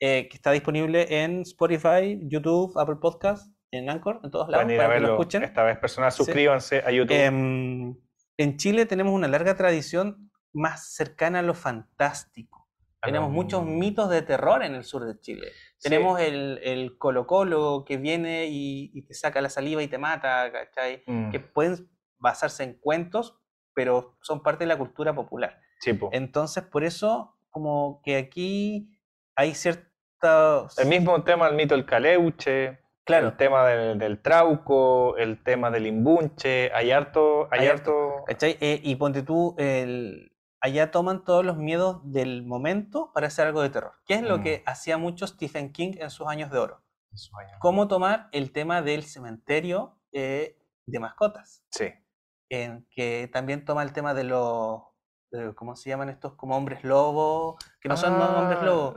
eh, que está disponible en Spotify, YouTube, Apple Podcast, en Anchor, en todos lados, para que lo escuchen. Esta vez, personas, suscríbanse a YouTube. Em, en Chile tenemos una larga tradición más cercana a lo fantástico. Tenemos muchos mitos de terror en el sur de Chile. Tenemos el, el, Colo Colo que viene y, te saca la saliva y te mata, ¿cachai? Mm. Que pueden basarse en cuentos, pero son parte de la cultura popular. Sí, po. Entonces, por eso, como que aquí hay ciertos... El mismo tema, el mito del caleuche, Claro. el tema del, del trauco, el tema del imbunche, hay harto... Hay, Hay harto... ¿Cachai? Eh, y ponte tú, el, allá toman todos los miedos del momento para hacer algo de terror. ¿Qué es lo Mm. que hacía mucho Stephen King en sus años de oro? Cómo tomar el tema del cementerio eh, de mascotas, Sí. en que también toma el tema de los, ¿cómo se llaman estos? Como hombres lobo, que no son Ah, hombres lobo.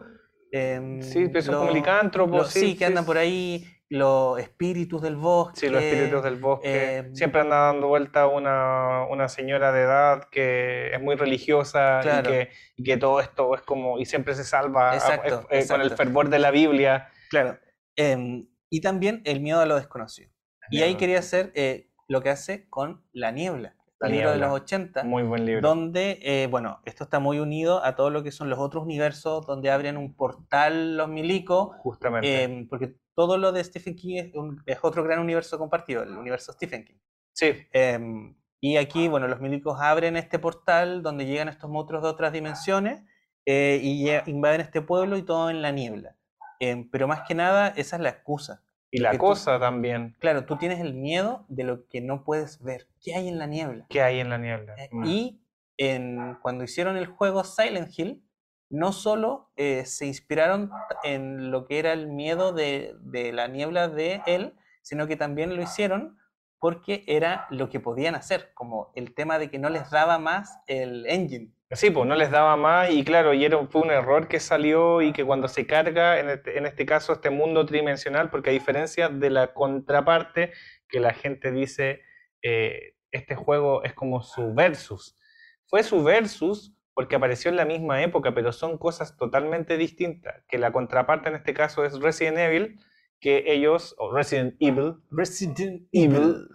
em, Sí, pero son como los- licántropos. los- sí, que andan por ahí, los espíritus del bosque. Sí, los espíritus del bosque. eh, Siempre anda dando vuelta una, una señora de edad que es muy religiosa Claro. y, que, y que todo esto es como. y siempre se salva a- Exacto, eh, con el fervor de la Biblia. Claro. Em, y también el miedo a lo desconocido. Y ahí quería hacer eh, lo que hace con La Niebla, La el libro de los 80, Muy buen libro. donde, eh, bueno, esto está muy unido a todo lo que son los otros universos, donde abren un portal los milicos, Justamente. em, porque todo lo de Stephen King es, un- es otro gran universo compartido, el universo Stephen King. sí, Em, y aquí, bueno, los milicos abren este portal donde llegan estos monstruos de otras dimensiones eh, y invaden este pueblo y todo en la niebla. Em, pero más que nada, esa es la excusa. y la que tú- cosa también. Claro, tú tienes el miedo de lo que no puedes ver. ¿Qué hay en la niebla? que hay en la niebla? Eh, Mm. Y en, cuando hicieron el juego Silent Hill, no solo eh, se inspiraron en lo que era el miedo de, la niebla de él, sino que también lo hicieron porque era lo que podían hacer, como el tema de que no les daba más el engine. Sí, pues no les daba más y claro, y era, fue un error que salió y que cuando se carga, en este, este caso, este mundo tridimensional, porque a diferencia de la contraparte, que la gente dice, eh, este juego es como su versus. Fue su versus porque apareció en la misma época, pero son cosas totalmente distintas, que la contraparte en este caso es Resident Evil, que ellos, o Resident Evil, Resident Evil.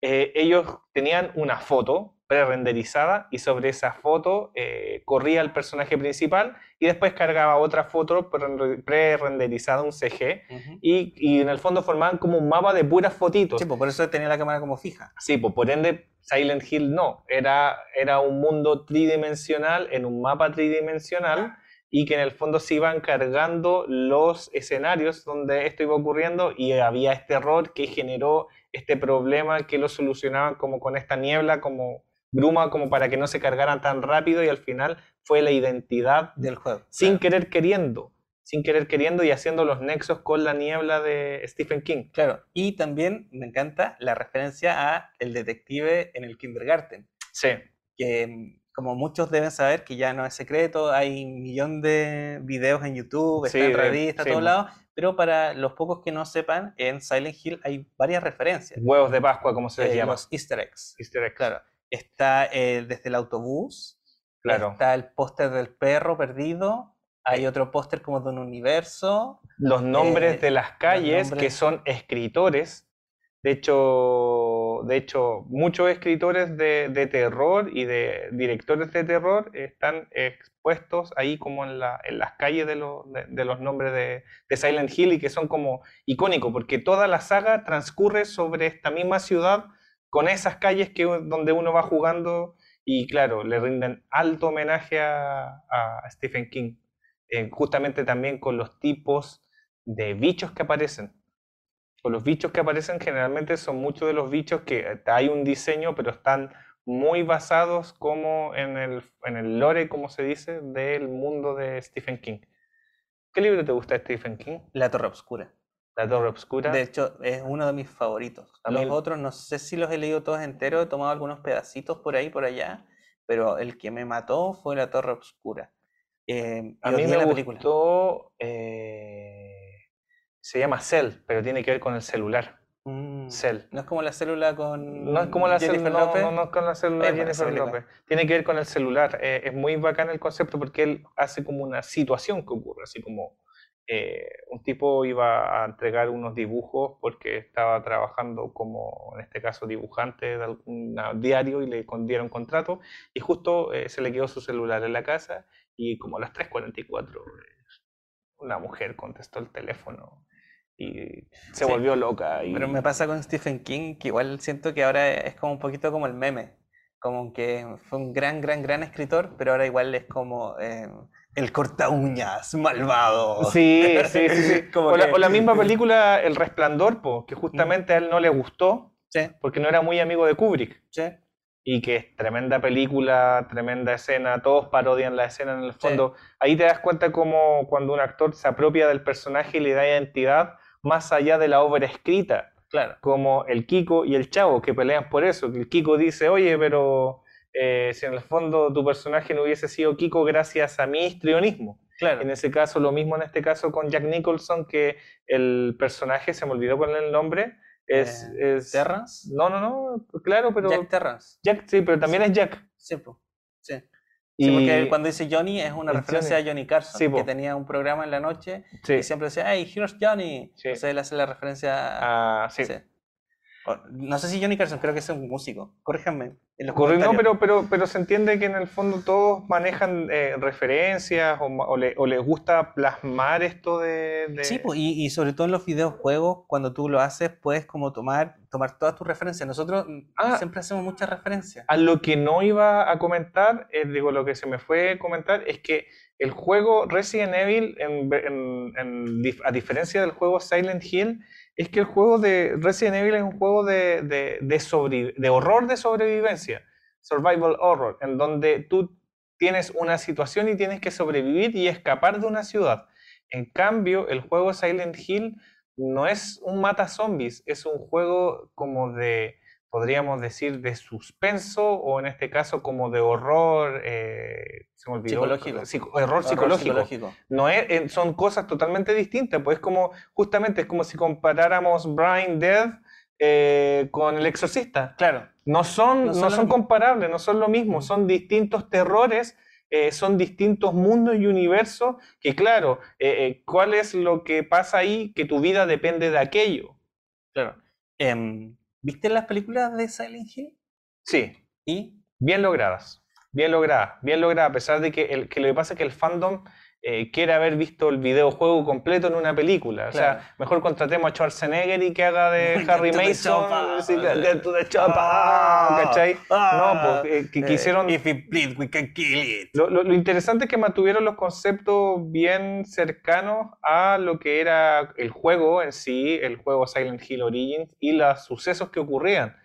eh, ellos tenían una foto pre-renderizada y sobre esa foto eh, corría el personaje principal y después cargaba otra foto pre- pre-renderizada, un CG, Ujú. y, y en el fondo formaban como un mapa de puras fotitos. Sí, pues, por eso tenía la cámara como fija. Sí, pues por ende Silent Hill no, era, era un mundo tridimensional en un mapa tridimensional y que en el fondo se iban cargando los escenarios donde esto iba ocurriendo y había este error que generó este problema que lo solucionaban como con esta niebla, como bruma, como para que no se cargaran tan rápido y al final fue la identidad Del juego. sin claro. querer queriendo, sin querer queriendo y haciendo los nexos con la niebla de Stephen King. Claro, y también me encanta la referencia a el detective en el kindergarten, Sí, que mm, como muchos deben saber que ya no es secreto, hay un millón de videos en YouTube, está Sí, en revistas, a sí, todos mo. lados, pero para los pocos que no sepan, en Silent Hill hay varias referencias, huevos de Pascua, como se les eh, llama. los easter eggs. Easter eggs. Claro, está eh, desde el autobús, Claro. está el póster del perro perdido, hay otro póster como de un universo, los nombres Eh, de las calles que son escritores. De hecho, de hecho muchos escritores de, de terror y de directores de terror están expuestos ahí como en, la- en las calles de, los- de- de los nombres de, de Silent Hill y que son como icónicos, porque toda la saga transcurre sobre esta misma ciudad con esas calles que, donde uno va jugando y claro, le rinden alto homenaje a, Stephen King, eh, justamente también con los tipos de bichos que aparecen. Con los bichos que aparecen generalmente son muchos de los bichos que eh, hay un diseño, pero están muy basados como en el, en el lore, como se dice, del mundo de Stephen King. ¿Qué libro te gusta de Stephen King? La Torre Oscura. La Torre Obscura. De hecho, es uno de mis favoritos. A Los otros no sé si los he leído todos enteros, he tomado algunos pedacitos por ahí, por allá, pero el que me mató fue La Torre Oscura. Eh, A y mí me la gustó. eh, se llama Cell, pero tiene que ver con el celular. Mm, Cell. No es como la célula con No es como la célula, no, no, no es con la célula Es Jennifer película. López. Tiene que ver con el celular. Eh, es muy bacán el concepto porque él hace como una situación que ocurre, así como eh, un tipo iba a entregar unos dibujos porque estaba trabajando como, en este caso, dibujante de algún diario y le dieron contrato y justo eh, se le quedó su celular en la casa y como a las 3.44 una mujer contestó el teléfono y se volvió loca. Y... Pero me pasa con Stephen King que igual siento que ahora es como un poquito como el meme, como que fue un gran, gran, gran escritor, pero ahora igual es como... Eh, el corta uñas, malvado. Sí, sí, sí. o, la, misma película El Resplandor, que justamente a él no le gustó, porque no era muy amigo de Kubrick. Sí y que es tremenda película, tremenda escena, todos parodian la escena en el fondo. Ahí te das cuenta como cuando un actor se apropia del personaje y le da identidad más allá de la obra escrita. Claro. Como el Kiko y el Chavo, que pelean por eso. El Kiko dice, oye, pero eh, si en el fondo tu personaje no hubiese sido Kiko gracias a mi histrionismo. Claro. En ese caso, lo mismo en este caso con Jack Nicholson, que el personaje, se me olvidó con el nombre, es, eh. No, no, no, claro, pero... Jack Terrance. Jack, sí, pero también es Jack. Sí, sí. Sí, porque cuando dice Johnny es una referencia a Johnny Carson, que tenía un programa en la noche y siempre decía, hey, here's Johnny. Sí. Entonces él hace la referencia a... Sí. No sé si Johnny Carson, creo que es un músico. Corríjanme. No, pero, pero, pero se entiende que en el fondo todos manejan eh, referencias o, les gusta plasmar esto de. Sí, pues, y, sobre todo en los videojuegos, cuando tú lo haces, puedes como tomar, tomar todas tus referencias. Nosotros mm, ah. siempre hacemos muchas referencias. A lo que no iba a comentar, eh, digo, lo que se me fue a comentar es que el juego Resident Evil, a diferencia del juego Silent Hill, es que el juego de Resident Evil es un juego de, de, horror de sobrevivencia, survival horror, en donde tú tienes una situación y tienes que sobrevivir y escapar de una ciudad. En cambio, el juego Silent Hill no es un mata zombies, es un juego como de podríamos decir, de suspenso o en este caso como de horror, eh, se me olvidó, psicológico. horror, psicológico. No es, son cosas totalmente distintas, pues es como, justamente es como si comparáramos Brian Dead eh, con El Exorcista. Claro. No son, no son, comparables, no son lo mismo, mm. son distintos terrores. Eh, son distintos mundos y universos que claro, ¿cuál es lo que pasa ahí? Que tu vida depende de aquello. Claro. Em, ¿Viste las películas de Silent Hill? Sí. ¿Y? Bien logradas. Bien logradas. Bien logradas, a pesar de que, el, que lo que pasa es que el fandom eh, quiere haber visto el videojuego completo en una película. O sea, mejor contratemos a Schwarzenegger y que haga de Harry Mason. De the ¿Cachai? no, pues que, quisieron. If it bleeds, we can kill it. Lo, lo, interesante es que mantuvieron los conceptos bien cercanos a lo que era el juego en sí, el juego Silent Hill Origins y los sucesos que ocurrían.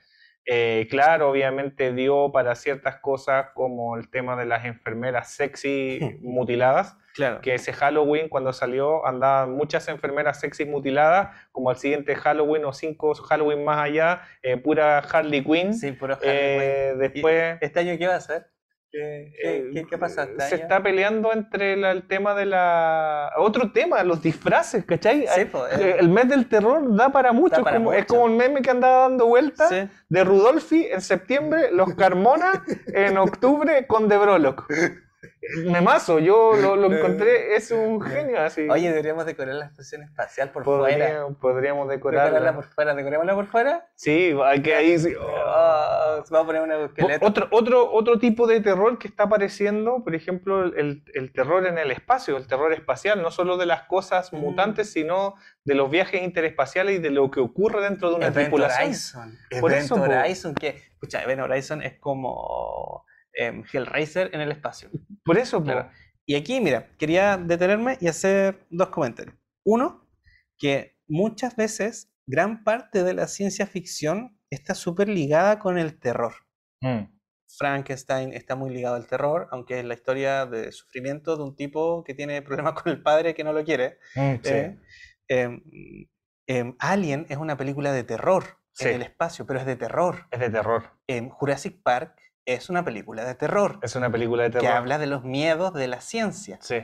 Eh, claro, obviamente dio para ciertas cosas como el tema de las enfermeras sexy mutiladas que ese Halloween, cuando salió, andaban muchas enfermeras sexy mutiladas, como al siguiente Halloween o cinco Halloween más allá, eh, pura Harley Quinn. Sí, puro Harley eh, Después, ¿Este año qué va a ser? ¿Qué, qué, pasa Se está peleando entre el tema de la... Otro tema, los disfraces, ¿cachai? Sí, pues, eh. El mes del terror da para mucho. Es como un meme que andaba dando vueltas de Rudolfi en septiembre, los Carmona en octubre con De Broloc. Memazo, yo lo, encontré, es un genio así. Oye, deberíamos decorar la estación espacial por fuera. Podríamos decorarla. decorarla por fuera, ¿decorémosla por fuera? Sí, hay que ahí sí. Oh, vamos a poner una esqueleto. Otro, otro, otro tipo de terror que está apareciendo, por ejemplo, el, el, terror en el espacio, el terror espacial, no solo de las cosas mm. mutantes, sino de los viajes interespaciales y de lo que ocurre dentro de una Event tripulación. Horizon. Por Event eso, Horizon, que, escucha, Event Horizon es como eh, Hellraiser en el espacio. Por eso, claro. Y aquí, mira, quería detenerme y hacer dos comentarios. Uno, que muchas veces gran parte de la ciencia ficción está súper ligada con el terror. Mm. Frankenstein está muy ligado al terror, aunque es la historia de sufrimiento de un tipo que tiene problemas con el padre que no lo quiere. Mm, eh, em, em, Alien es una película de terror en el espacio, pero es de terror. Es de terror. En Jurassic Park es una película de terror. Es una película de terror. Que habla de los miedos de la ciencia. Sí.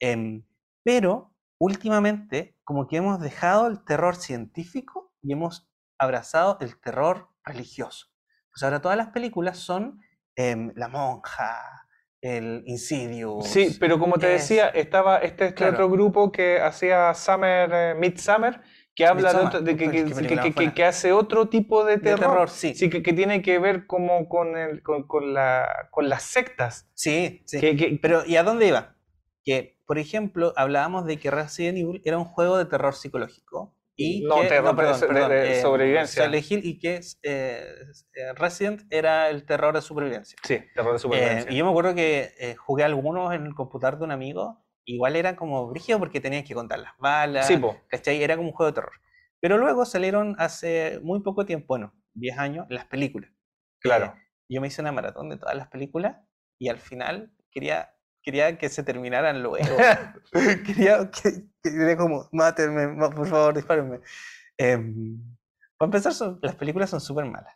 Em, pero últimamente, como que hemos dejado el terror científico y hemos abrazado el terror religioso. Pues ahora todas las películas son em, La Monja, el Insidious. Sí, pero como te decía, estaba este, este otro grupo que hacía Summer, eh, Midsummer, que habla de, que, que, hace otro tipo de terror. sí. sí que, tiene que ver como con, el, con, la, con las sectas. Sí, sí. Pero ¿y a dónde iba? Que, por ejemplo, hablábamos de que Resident Evil era un juego de terror psicológico. Y no, terror, perdón, de, eh, sobrevivencia. y que eh, eh, Resident era el terror de supervivencia. Sí, terror de supervivencia. y yo me acuerdo que jugué algunos en el computador de un amigo igual era como brígido porque tenías que contar las balas, sí, ¿cachai? Era como un juego de terror. Pero luego salieron hace muy poco tiempo, bueno, 10 años, las películas. Claro. yo me hice una maratón de todas las películas y al final quería, quería que se terminaran luego. quería, quería como, mátenme, por favor, dispárenme. Em, para empezar, las películas son súper malas.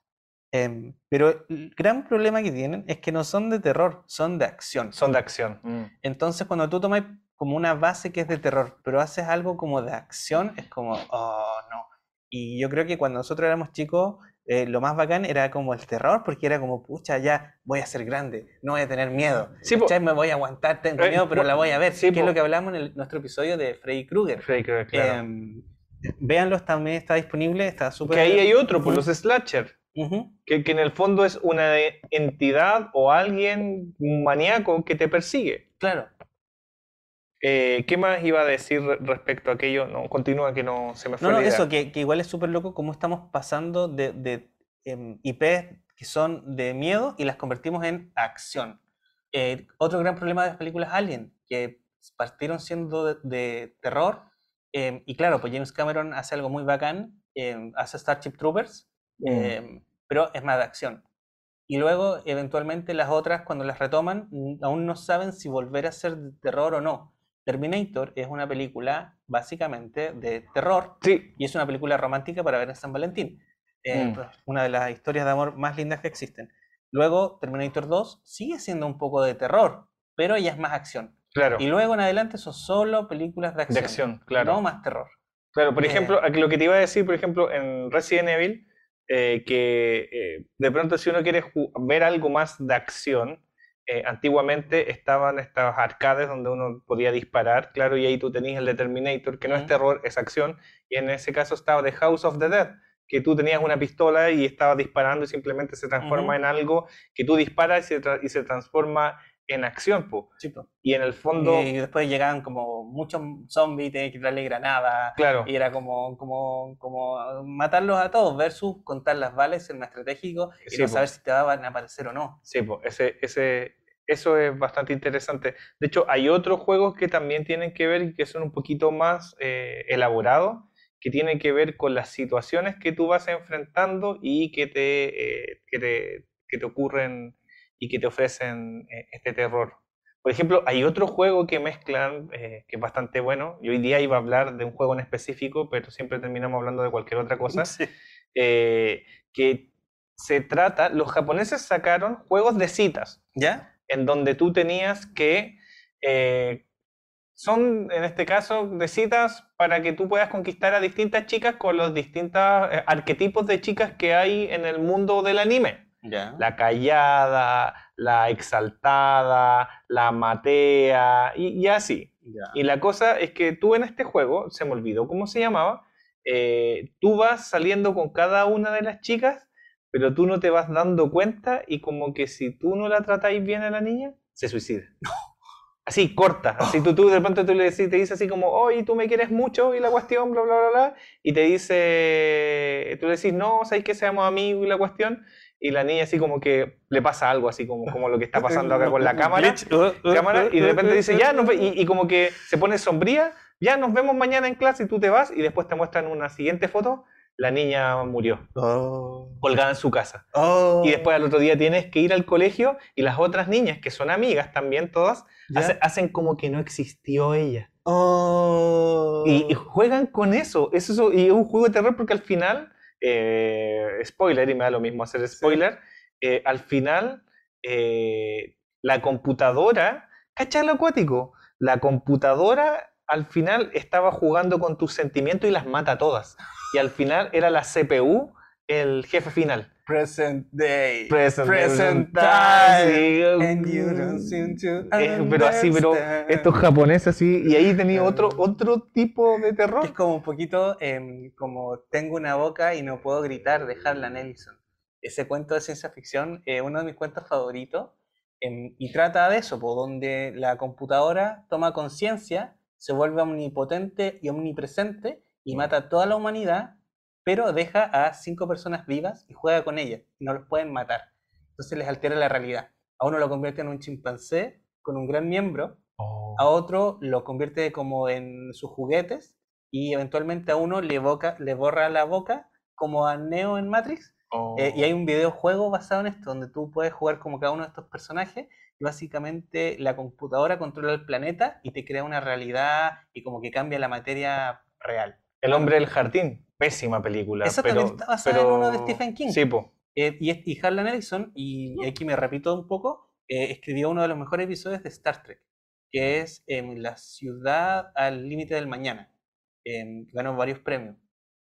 Em, pero el gran problema que tienen es que no son de terror, son de acción. Son de acción. Mm. Entonces, cuando tú tomas como una base que es de terror, pero haces algo como de acción, es como, oh, no. Y yo creo que cuando nosotros éramos chicos, eh, lo más bacán era como el terror, porque era como, pucha, ya voy a ser grande, no voy a tener miedo. Sí, me voy a aguantar, tengo eh, miedo, pero la voy a ver. Sí, que es lo que hablamos en nuestro episodio de Freddy Krueger. Freddy Krueger, claro. Eh, véanlos, también está disponible, está súper... Que ahí hay otro, por los slasher que, en el fondo es una entidad o alguien, un maníaco que te persigue. Claro. Eh, ¿Qué más iba a decir respecto a aquello? No, continúa que no se me fue. No, no, eso, que, igual es súper loco cómo estamos pasando de, de em, IPs que son de miedo y las convertimos en acción. Eh, otro gran problema de las películas Alien, que partieron siendo de, terror, em, y claro, pues James Cameron hace algo muy bacán, em, hace Starship Troopers, mm pero es más de acción. Y luego, eventualmente, las otras, cuando las retoman, aún no saben si volver a ser de terror o no. Terminator es una película básicamente de terror sí. y es una película romántica para ver en San Valentín. Eh, mm. pues, una de las historias de amor más lindas que existen. Luego, Terminator 2 sigue siendo un poco de terror, pero ella es más acción. Claro. Y luego en adelante son solo películas de acción. De acción, claro. No más terror. Claro, por eh. ejemplo, lo que te iba a decir, por ejemplo, en Resident Evil, eh, que eh, de pronto si uno quiere ver algo más de acción, eh, antiguamente estaban estos arcades donde uno podía disparar, claro, y ahí tú tenías el Determinator, que no es terror, es acción, y en ese caso estaba The House of the Dead, que tú tenías una pistola y estabas disparando y simplemente se transforma en algo que tú disparas y se, y se transforma en acción, po. Y en el fondo... Y después llegaban como muchos zombies, tenías que darle granada. Claro. Y era como, como, como matarlos a todos versus contar las balas, ser más estratégico y no saber si te van a aparecer o no. Sí, pues ese, ese, eso es bastante interesante. De hecho, hay otros juegos que también tienen que ver y que son un poquito más eh, elaborados, que tienen que ver con las situaciones que tú vas enfrentando y que te, eh, que te, que te ocurren y que te ofrecen eh, este terror. Por ejemplo, hay otro juego que mezclan, eh, que es bastante bueno, y hoy día iba a hablar de un juego en específico, pero siempre terminamos hablando de cualquier otra cosa, eh, que se trata, los japoneses sacaron juegos de citas, ¿ya? En donde tú tenías que, son en este caso de citas para que tú puedas conquistar a distintas chicas con los distintos arquetipos de chicas que hay en el mundo del anime. La callada, la exaltada, la matea, y, así. Y la cosa es que tú en este juego, se me olvidó cómo se llamaba, eh, tú vas saliendo con cada una de las chicas, pero tú no te vas dando cuenta y como que si tú no la tratáis bien a la niña, se suicida. Así, corta. Así tú, tú de pronto tú le decís, te dice así como, oye, tú me quieres mucho y la cuestión, bla, bla, bla, bla. Y te dice, tú le decís, no, sabes que seamos amigos y la cuestión y la niña así como que le pasa algo, así como, como lo que está pasando acá con la cámara, cámara y de repente dice, ya, y, y, como que se pone sombría, ya nos vemos mañana en clase y tú te vas y después te muestran una siguiente foto, la niña murió, oh. colgada en su casa. Oh. Y después al otro día tienes que ir al colegio y las otras niñas, que son amigas también todas, hacen como que no existió ella. Oh. Y, juegan con eso. eso. Y es un juego de terror porque al final eh, spoiler, y me da lo mismo hacer spoiler, eh, al final eh, la computadora, ¿cachai lo acuático? La computadora al final estaba jugando con tus sentimientos y las mata todas. Y al final era la CPU el jefe final. Present day. Present, Present time. time. And you don't seem to Eh, pero así, pero estos japoneses así, y ahí tenía otro, otro tipo de Es terror. como un poquito em, como tengo una boca y no puedo gritar de Harlan Ellison. Ese cuento de ciencia ficción es uno de mis cuentos favoritos em, y trata de eso, po, donde la computadora toma conciencia, se vuelve omnipotente y omnipresente y mata a toda la humanidad, pero deja a cinco personas vivas y juega con ellas y no los pueden matar. Entonces les altera la realidad. A uno lo convierte en un chimpancé con un gran miembro a otro lo convierte como en sus juguetes y eventualmente a uno le, boca, le borra la boca como a Neo en Matrix. Oh. Eh, y hay un videojuego basado en esto donde tú puedes jugar como cada uno de estos personajes y básicamente la computadora controla el planeta y te crea una realidad y como que cambia la materia real. El hombre del jardín, pésima película. Esa pero, también está basada pero- en uno de Stephen King. Sí, po. Eh, y, y Harlan Ellison, y aquí me repito un poco, eh, escribió uno de los mejores episodios de Star Trek, que es em, La ciudad al límite del mañana. Em, ganó varios premios.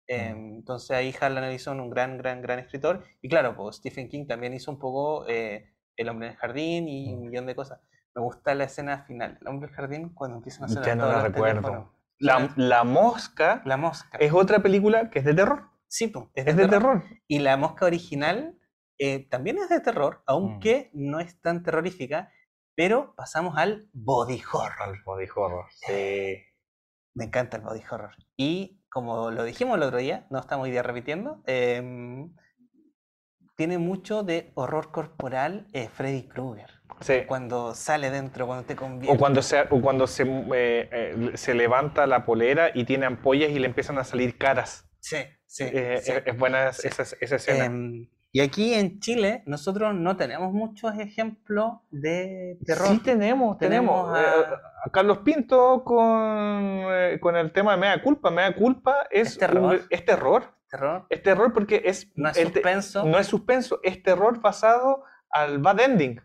Em, entonces ahí Harlan Ellison, un gran, gran, gran escritor. Y claro, pues Stephen King también hizo un poco eh, El hombre en el jardín y un millón de cosas. Me gusta la escena final, El hombre en el jardín, cuando empiezan a sonar Ya no la recuerdo. teléfonos. La, la mosca La mosca. es otra película que es de terror. Sí, Es de terror. Y la mosca original eh, también es de terror, aunque no es tan terrorífica, pero pasamos al body horror. Al body horror. Sí. Me encanta el body horror. Y como lo dijimos el otro día, no estamos hoy día repitiendo, em, tiene mucho de horror corporal eh, Freddy Krueger. Sí. Cuando sale dentro, cuando te convierte. O cuando, se, o cuando se, eh, eh, se levanta la polera y tiene ampollas y le empiezan a salir caras. Sí, sí. Eh, sí. Es, es buena esa, esa escena. Em, y aquí en Chile, nosotros no tenemos muchos ejemplos de terror. Sí tenemos, tenemos. Tenemos Eh, a- a Carlos Pinto con, eh, con el tema de Mea Culpa. Mea Culpa es, Es terror. un- es terror. terror. Es terror porque es, No es suspenso. no es suspenso, es terror basado al bad ending.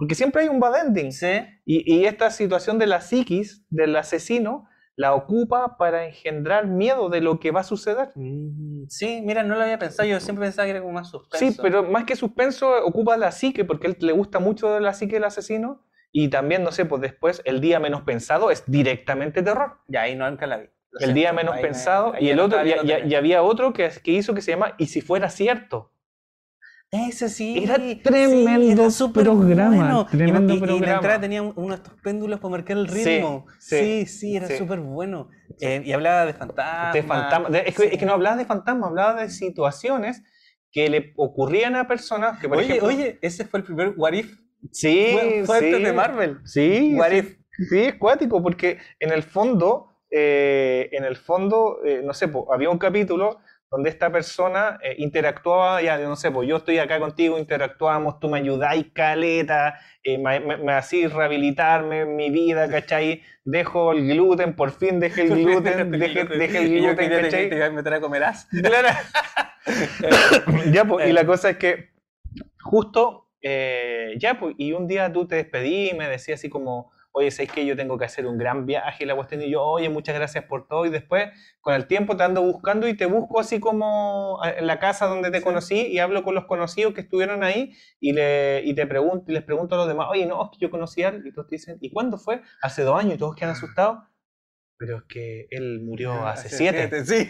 Porque siempre hay un bad ending. Sí. Y, y esta situación de la psiquis del asesino la ocupa para engendrar miedo de lo que va a suceder. Mm, Sí, mira, no lo había pensado. Yo siempre pensaba que era como más suspenso. Sí, pero más que suspenso ocupa la psique porque él le gusta mucho de la psique del asesino. Y también, no sé, pues después el día menos pensado es directamente terror. Ya, ahí no nunca la vi. Lo El día siento, menos ahí me- pensado. ahí y el otro, y, y- y había otro que, que hizo que se llama Y si fuera cierto. Ese sí. Era sí, tremendo era súper programa, bueno. Y- tremendo y, y la programa. entrada tenía un- uno de estos péndulos para marcar el Sí, ritmo. sí, Sí, sí, era sí. súper bueno. Eh, y hablaba de fantasmas. de fantasma. de- es, que, es que no hablaba de fantasmas, hablaba de situaciones que le ocurrían a personas que, por Oye, ejemplo. oye, ese fue el primer What If. sí, Fue, fue antes sí, de Marvel. Sí, What sí, If. sí, es cuático, porque en el fondo, eh, en el fondo, eh, no sé, había un capítulo donde esta persona eh, interactuaba, ya, no sé, pues yo estoy acá contigo, interactuamos, tú me ayudáis, caleta, eh, me, me, me hacís rehabilitarme en mi vida, ¿cachai? Dejo el gluten, por fin dejé el gluten, dejé, dejé el Y yo gluten, que ¿cachai? te iba a meter a comerás. Claro. ya, pues, y Eh. la cosa es que justo, eh, ya, pues, y un día tú te despedí y me decías así como, oye, ¿sabes que yo tengo que hacer un gran viaje? Y la cuestión, y yo, oye, muchas gracias por todo. Y después, con el tiempo, te ando buscando y te busco así como en la casa donde te conocí y hablo con los conocidos que estuvieron ahí y, le, y te pregunto, y les pregunto a los demás, oye, no, es que yo conocí a él. Y todos te dicen, ¿y cuándo fue? Hace dos años y todos quedan asustados. Pero es que él murió hace siete. Sí.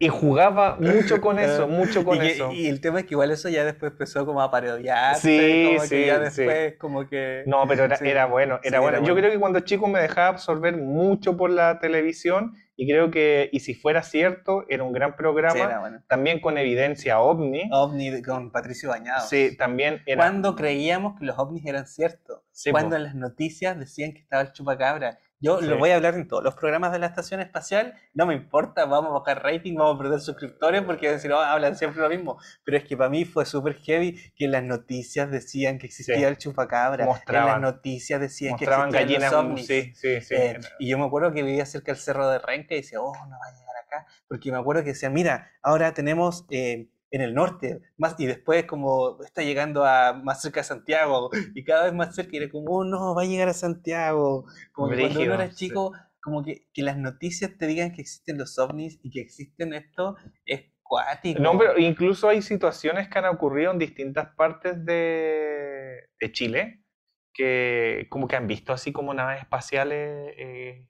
Y jugaba mucho con eso, mucho con y, que- eso. y el tema es que igual eso ya después empezó como a parodiarse, Sí, como que sí, ya sí. después como que... No, pero era, Sí. era bueno, Sí, era era bueno. Yo bueno. creo que cuando chico me dejaba absorber mucho por la televisión y creo que, y si fuera cierto, era un gran programa, Sí, era bueno. también con evidencia ovni. OVNI con Patricio Bañado. Sí, también era... Cuando creíamos que los ovnis eran ciertos. Sí, cuando po. en las noticias decían que estaba el chupacabra. Yo Sí. lo voy a hablar en todos los programas de la estación espacial. No me importa, vamos a bajar rating, vamos a perder suscriptores porque a decir, "Oh, hablan siempre lo mismo. Pero es que para mí fue súper heavy que en las noticias decían que existía Sí. el chupacabra. Mostraban- en las noticias decían que existían gallinas... los ovnis. Sí, sí, sí. Eh, y yo me acuerdo que vivía cerca del cerro de Renca y decía, oh, no va a llegar acá. Porque me acuerdo que decían, mira, ahora tenemos eh, en el norte, más, y después como está llegando a más cerca de Santiago, y cada vez más cerca, y era como, oh, no, va a llegar a Santiago. Como que cuando uno era sí. chico, como que, que las noticias te digan que existen los ovnis y que existen esto, es cuático. No, pero incluso hay situaciones que han ocurrido en distintas partes de, de Chile que como que han visto así como naves espaciales eh,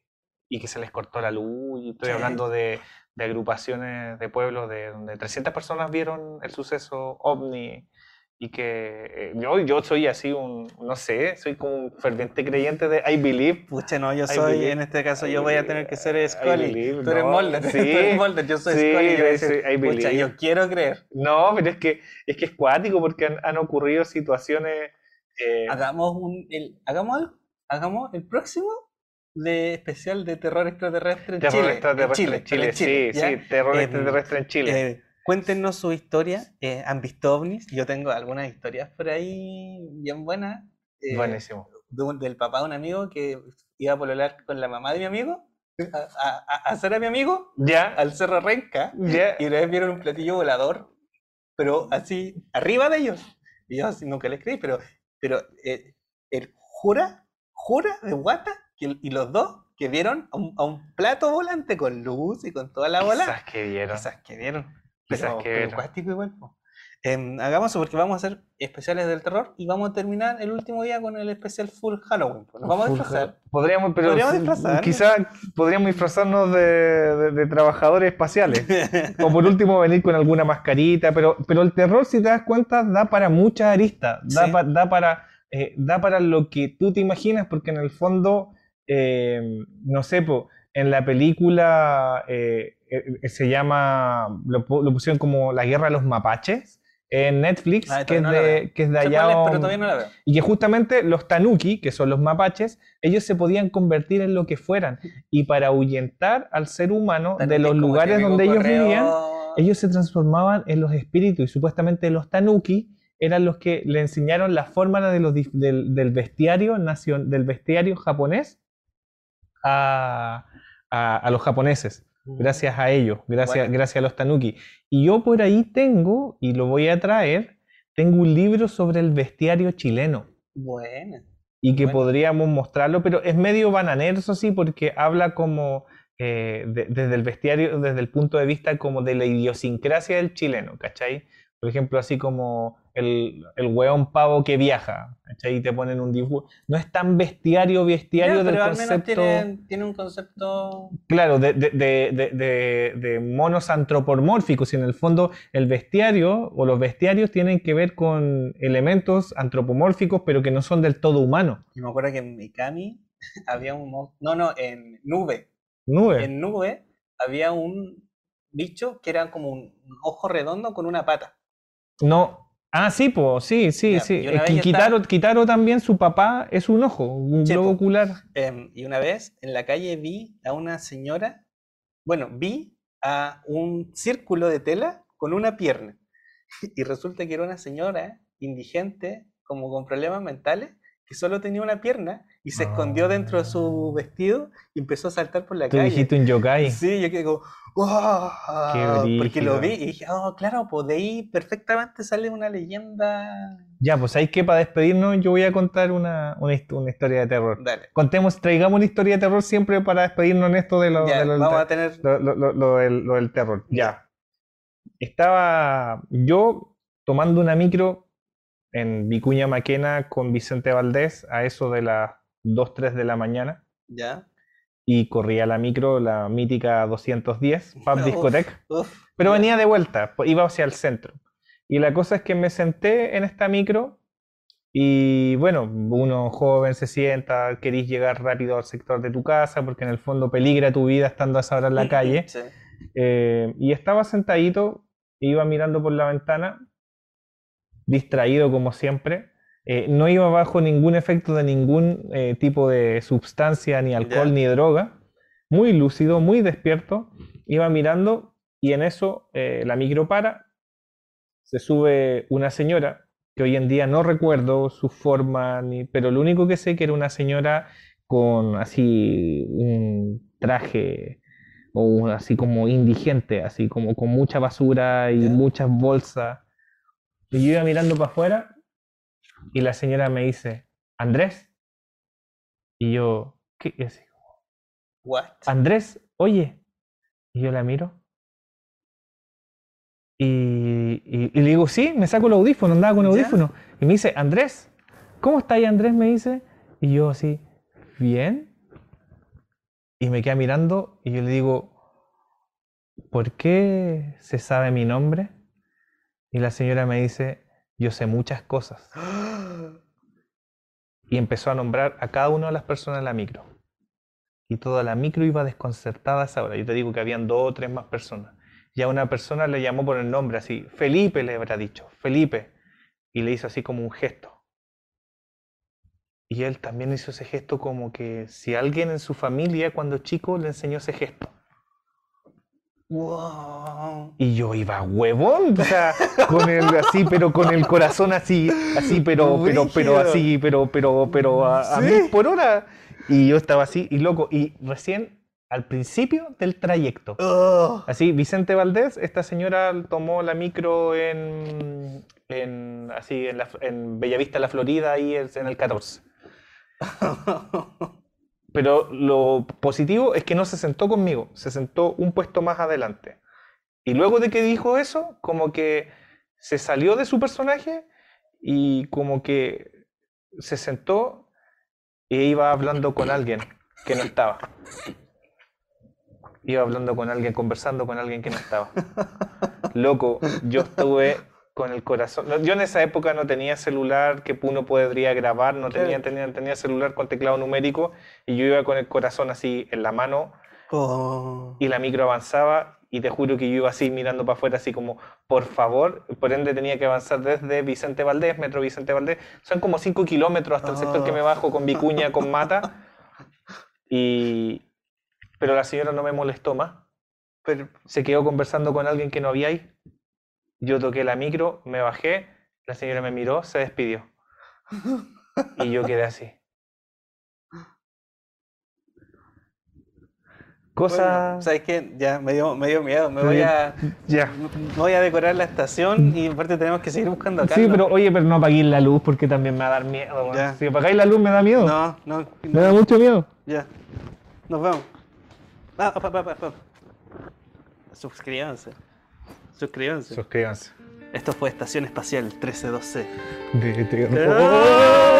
y que se les cortó la luz. Y estoy Sí. hablando de, de agrupaciones de pueblos de donde 300 personas vieron el suceso ovni y que eh, yo, yo soy así un, no sé, soy como un ferviente creyente de I believe. Pucha, no, yo I soy, believe- en este caso I yo voy a tener que ser Scully. believe, Tú eres no, Mulder, sí, tú eres Mulder, yo soy sí, Scully. yo decir, I Pucha, believe". yo quiero creer. No, pero es que es, que es cuático porque han, han ocurrido situaciones... eh, Hagamos un, el, hagamos, hagamos el próximo de especial de terror extraterrestre en terror Chile. extraterrestre en Chile, en Chile, sí, ¿ya? sí, terror Em, extraterrestre en Chile. Eh, cuéntenos su historia. eh, ¿Han visto ovnis? Yo tengo algunas historias por ahí bien buenas. eh, Buenísimo. de un- del papá de un amigo que iba a pololar con la mamá de mi amigo a, a- a- hacer a mi amigo Ya, al Cerro Renca ya. y una vez vieron un platillo volador, pero así arriba de ellos. Y yo así nunca les creí, pero, pero eh, él jura, jura de guata que, y los dos que vieron a un, a un plato volante con luz y con toda la bola. Quizás que vieron. Quizás que vieron. Pero, que pero vieron. cuático igual. Em, hagamos eso porque vamos a hacer especiales del terror y vamos a terminar el último día con el especial full Halloween. Nos vamos a Full disfrazar. Hall- Podríamos, pero Podríamos sí, disfrazarnos. quizás podríamos disfrazarnos de, de- de trabajadores espaciales. o por último venir con alguna mascarita, pero, pero el terror, si te das cuenta, da para muchas aristas, da, Sí. pa- da para, eh, da para lo que tú te imaginas, porque en el fondo, eh, no sé, po, en la película eh, eh, se llama, lo, lo pusieron como La Guerra de los Mapaches en Netflix, Ah, que, es no de, que es de allá. es, pero no la y que justamente los tanuki, que son los mapaches, ellos se podían convertir en lo que fueran. Y para ahuyentar al ser humano de Tanuki los como lugares donde ellos correo- vivían, ellos se transformaban en los espíritus. Y supuestamente los tanuki eran los que le enseñaron la forma de los, del, del bestiario nacion- del bestiario japonés a, a- a los japoneses. Gracias a ellos, gracias, Bueno. gracias a los tanuki. Y yo por ahí tengo, y lo voy a traer, tengo un libro sobre el bestiario chileno Buena. y que Bueno. podríamos mostrarlo, pero es medio bananero, eso sí, porque habla como eh, de- desde el bestiario, desde el punto de vista como de la idiosincrasia del chileno, ¿cachai? Por ejemplo, así como el, el hueón pavo que viaja, ¿cachai? Y te ponen un dibujo. No es tan bestiario, bestiario Ya, del pero al menos concepto. tiene, tiene un concepto. Claro, de, de, de, de, monos antropomórficos, y en el fondo el bestiario o los bestiarios tienen que ver con elementos antropomórficos, pero que no son del todo humanos. Yo me acuerdo que en Mikami había un. No, no, en Nube. Nube. En Nube había un bicho que era como un ojo redondo con una pata. No. Ah, sí, pues, sí, sí, Ya, sí. Eh, Kitaro, estaba- Kitaro también, su papá es un ojo, un Sí, globo po. ocular. Em, y una vez en la calle vi a una señora. Bueno, vi a un círculo de tela con una pierna. Y resulta que era una señora indigente, como con problemas mentales, que solo tenía una pierna y se escondió dentro de su vestido y empezó a saltar por la Tú calle. dijiste un yokai. Sí, yo quedé como, ¡wow! Porque lo vi y dije, oh, claro, pues de ahí perfectamente sale una leyenda. Ya, pues hay que para despedirnos yo voy a contar una, una, hist- una historia de terror. Dale. Contemos, traigamos una historia de terror siempre para despedirnos en esto de lo, Ya, de lo del vamos ter- a tener. lo, lo- lo- lo del, lo del terror. Ya. Estaba yo tomando una micro en Vicuña Maquena con Vicente Valdés a eso de las 2, 3 de la mañana Ya. y corría la micro, la mítica 210, Pub Uf, pero ya. venía de vuelta, iba hacia el centro. Y la cosa es que me senté en esta micro y bueno, uno joven se sienta, querís llegar rápido al sector de tu casa porque en el fondo peligra tu vida estando a esa hora en la calle. Sí. Eh, y estaba sentadito, iba mirando por la ventana, distraído como siempre. Eh, no iba bajo ningún efecto de ningún eh, tipo de sustancia, ni alcohol, ni droga. Muy lúcido, muy despierto. Iba mirando y en eso eh, la micro para. Se sube una señora, que hoy en día no recuerdo su forma, ni, pero lo único que sé que era una señora con así un traje o así como indigente, así como con mucha basura y muchas bolsas. Y yo iba mirando para afuera y la señora me dice, Andrés. Y yo, ¿qué? Y así, What? Andrés, oye. Y yo la miro. Y, le digo, sí, me saco el audífono, andaba con el audífono. Y me dice, Andrés, ¿cómo está ahí Andrés? Me dice. Y yo así, bien. Y me queda mirando y yo le digo, ¿por qué se sabe mi nombre? Y la señora me dice, yo sé muchas cosas. Y empezó a nombrar a cada una de las personas de la micro. Y toda la micro iba desconcertada a esa hora. Yo te digo que habían dos o tres más personas. Y a una persona le llamó por el nombre así, Felipe le habrá dicho, Felipe. Y le hizo así como un gesto. Y él también hizo ese gesto como que si alguien en su familia cuando chico le enseñó ese gesto. Wow. Y yo iba huevón, o sea, con el así, pero con el corazón así, así, pero, pero, pero así, pero, pero, pero a, mí por hora. Y yo estaba así y loco. Y recién al principio del trayecto. Así, Vicente Valdés, esta señora tomó la micro en, en así, en, la, en Bellavista, la Florida, ahí en el 14. Pero lo positivo es que no se sentó conmigo, se sentó un puesto más adelante. Y luego de que dijo eso, como que se salió de su personaje y como que se sentó e iba hablando con alguien que no estaba. Iba hablando con alguien, conversando con alguien que no estaba. Loco, yo estuve con el corazón. Yo en esa época no tenía celular que uno podría grabar, no tenía, tenía, tenía celular con teclado numérico y yo iba con el corazón así en la mano oh. y la micro avanzaba y te juro que yo iba así mirando para afuera así como, por favor, por ende tenía que avanzar desde Vicente Valdés, Metro Vicente Valdés, son como 5 kilómetros hasta el sector que me bajo con Vicuña, con Mata, y... pero la señora no me molestó más, pero se quedó conversando con alguien que no había ahí yo toqué la micro, me bajé, la señora me miró, se despidió. Y yo quedé así. Cosa... ¿Sabes qué? Ya me dio, me dio miedo. Me voy a, ya. voy a decorar la estación y aparte tenemos que seguir buscando acá. Sí, pero oye, pero no apaguéis la luz porque también me va a dar miedo. Si apagáis la luz me da miedo. No, no. Me da mucho miedo. Ya. Nos vemos. Ah, pa, pa, pa, Suscríbanse. Suscríbanse. Suscríbanse. Esto fue Estación Espacial 132C. De